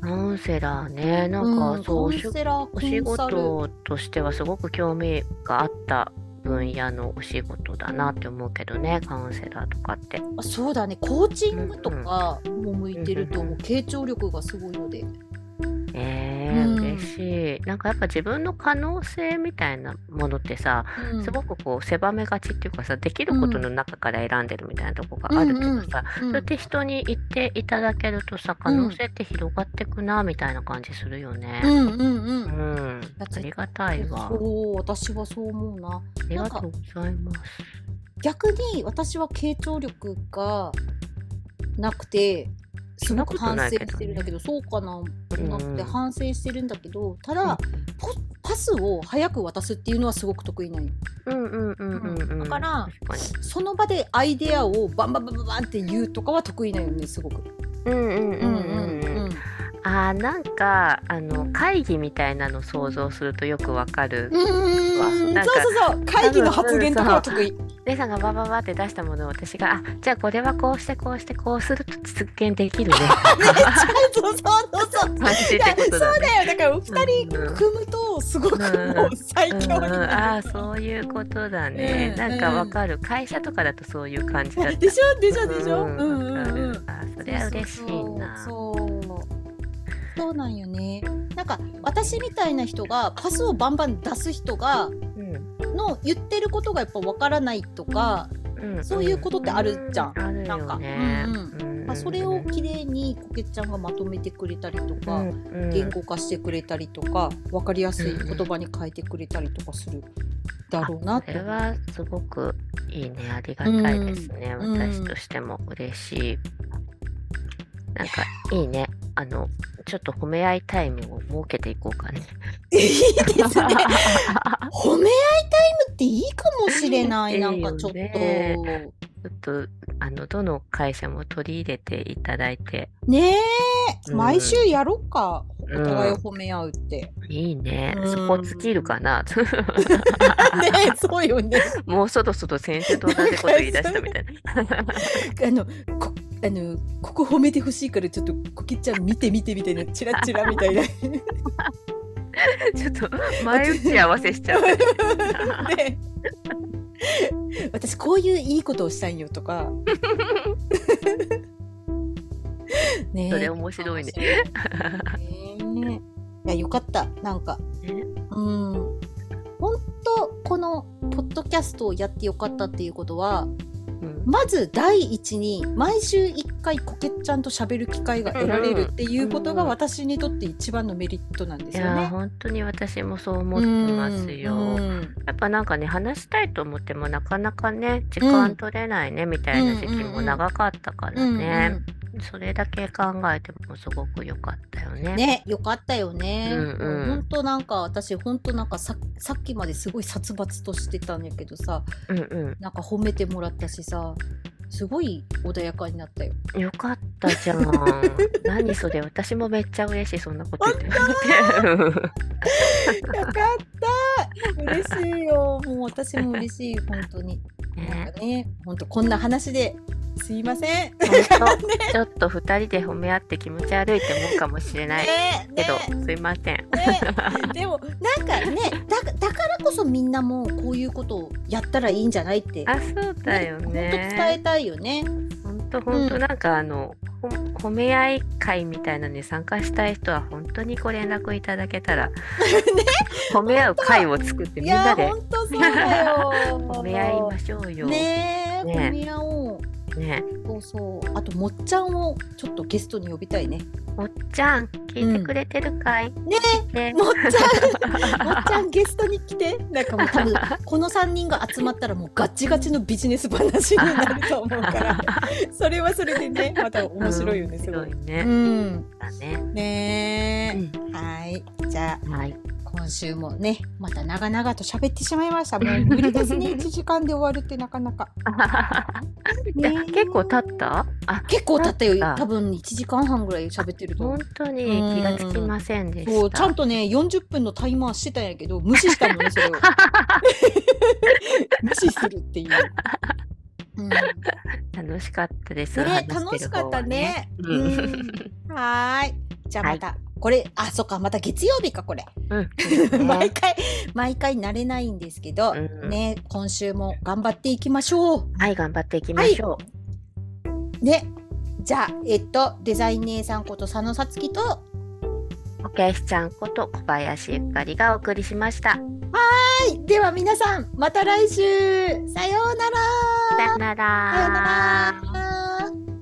カウンセラーね、なんか、うんそう、お仕カウンセラーお仕事としてはすごく興味があった分野のお仕事だなって思うけどね、カウンセラーとかって。あそうだね。コーチングとかも向いてると思う。傾聴力がすごいので。えー、うん。なんかやっぱ自分の可能性みたいなものってさ、うんすごくこう狭めがちっていうかさ、できることの中から選んでるみたいなとこがあるけどさ、うんそうやって人に言っていただけるとさ、可能性って広がってくな、みたいな感じするよね。うんうんうんうん。だってありがたいわ。そう私はそう思うなありがとうございます。逆に私は傾聴力がなくてすごく反省してるんだけどそうかなって反省してるんだけどただ、ポパスを早く渡すっていうのはすごく得意なんようんうんうんうんうん。だから。その場でアイデアをバンバンバンバンバンって言うとかは得意なんよねすごくうんうんうんうんうん。あーなんかあの会議みたいなの想像するとよくわかる。うん。そうそうそう。会議の発言とかは得意レイさんがバババって出したものを私が、あじゃあこれはこうしてこうしてこうすると実現できるね。そうそうそうそう。ね。そうだよだから二人組むとすごくもう最強にうんうん、あなるあそういうことだね、うんなんかわかる。会社とかだとそういう感じだった。でしょ？でしょ？でしょ？ううんん。うんうん。あそれは嬉しいな。そうそうなんよね。なんか私みたいな人がパスをバンバン出す人がうんの言ってることがやっぱわからないとか、うん。そういうことってあるじゃん。うあるなんか。よねうん。うん。まあ、それをきれいにこけちゃんがまとめてくれたりとか、うん言語化してくれたりとかわかりやすい言葉に変えてくれたりとかするだろうなってそれはすごくいいね。ありがたいですね、うん。私としても嬉しいなんかいいねあのちょっと褒め合いタイムを設けていこうかね いいですね。褒め合いタイムっていいかもしれない。なんかちょっと。ちょっとあのどの会社も取り入れていただいてねえ、うん毎週やろうか。おうん互いを褒め合うって。いいね、うんそこ尽きるかな？ねえ、そうよね。もうそろそろ先週と同じこと言い出したみたいなあの、こ、あの、ここ褒めてほしいから、ちょっとこけちゃん見て見てみたいな、チラチラみたいな。ね ちょっと前打ち合わせしちゃう。え 私こういういいことをしたいよとか。ね。えそれ面白いね。ねえいやよかった。なんか。ね。うん。本当このポッドキャストをやってよかったっていうことはうんまず第一に毎週1回こけっちゃんと喋る機会が得られるっていうことがうん私にとって一番のメリットなんでいすよね。や本当に私もそう思ってますよ。うん。やっぱなんかね話したいと思ってもなかなかね時間取れないねみたいな時期も長かったからうんね、それだけ考えてもすごく良かったよね。ね、よかったよね。うんうん本当なんか私本当なんかささっきまですごい殺伐としてたんやけどさ、うんうなんか褒めてもらったしさ、すごい穏やかになったよ。ん、よかったじゃん。何それ私もめっちゃ嬉しいそんなこと言って。よかった。嬉しいよ。もう私も嬉しい本当に。なんねかね、本当こんな話ですいません。ちょっと二人で褒め合って気持ち悪いって思うかもしれないけど、ねすいません。ね、でもなんかねだだからこそみんなもこういうことをやったらいいんじゃないって、あそうだよ本当ね。伝えたいよね。本当本当うんなんかあの、ほ褒め合い会みたいなのに参加したい人は本当にご連絡いただけたら、褒め合う会を作ってみんなでほんとそうだよ。褒め合いましょうよ。ねえ、ね褒め合おう。ねそうそう。あと、もっちゃんをちょっとゲストに呼びたいね。もっちゃん聞いてくれてるかい、ねねもっちゃん、もっちゃんゲストに来て。なんかもう多分、この3人が集まったらもうガチガチのビジネス話になると思うから、それはそれでね、また面白いよね、うんすごい。ね。うん。だね。ねえ。はい。じゃあ、はい。今週もね、また長々と喋ってしまいました。もう無理ですね、1時間で終わるってなかなか。でね結構経った？あ結構経ったよ。多分1時間半ぐらい喋ってると。本。当に気がつきませんでした。そうちゃんとね40分のタイマーしてたんやけど無視したもんねそれを。無視するっていう、うん、ね楽しかったです。話してる方は楽しかったね。はーい。じゃあまた、これあそっかまた月曜日かこれ、うん。毎回毎回慣れないんですけど、うん。ね今週も頑張っていきましょう。はい、頑張っていきましょねじゃあえっとデザイン姉さんこと佐野さつきとう。おけしちゃんこと小林ゆかりがお送りしました。はい。では皆さんまた来週。さようなら。さよなら。さようなら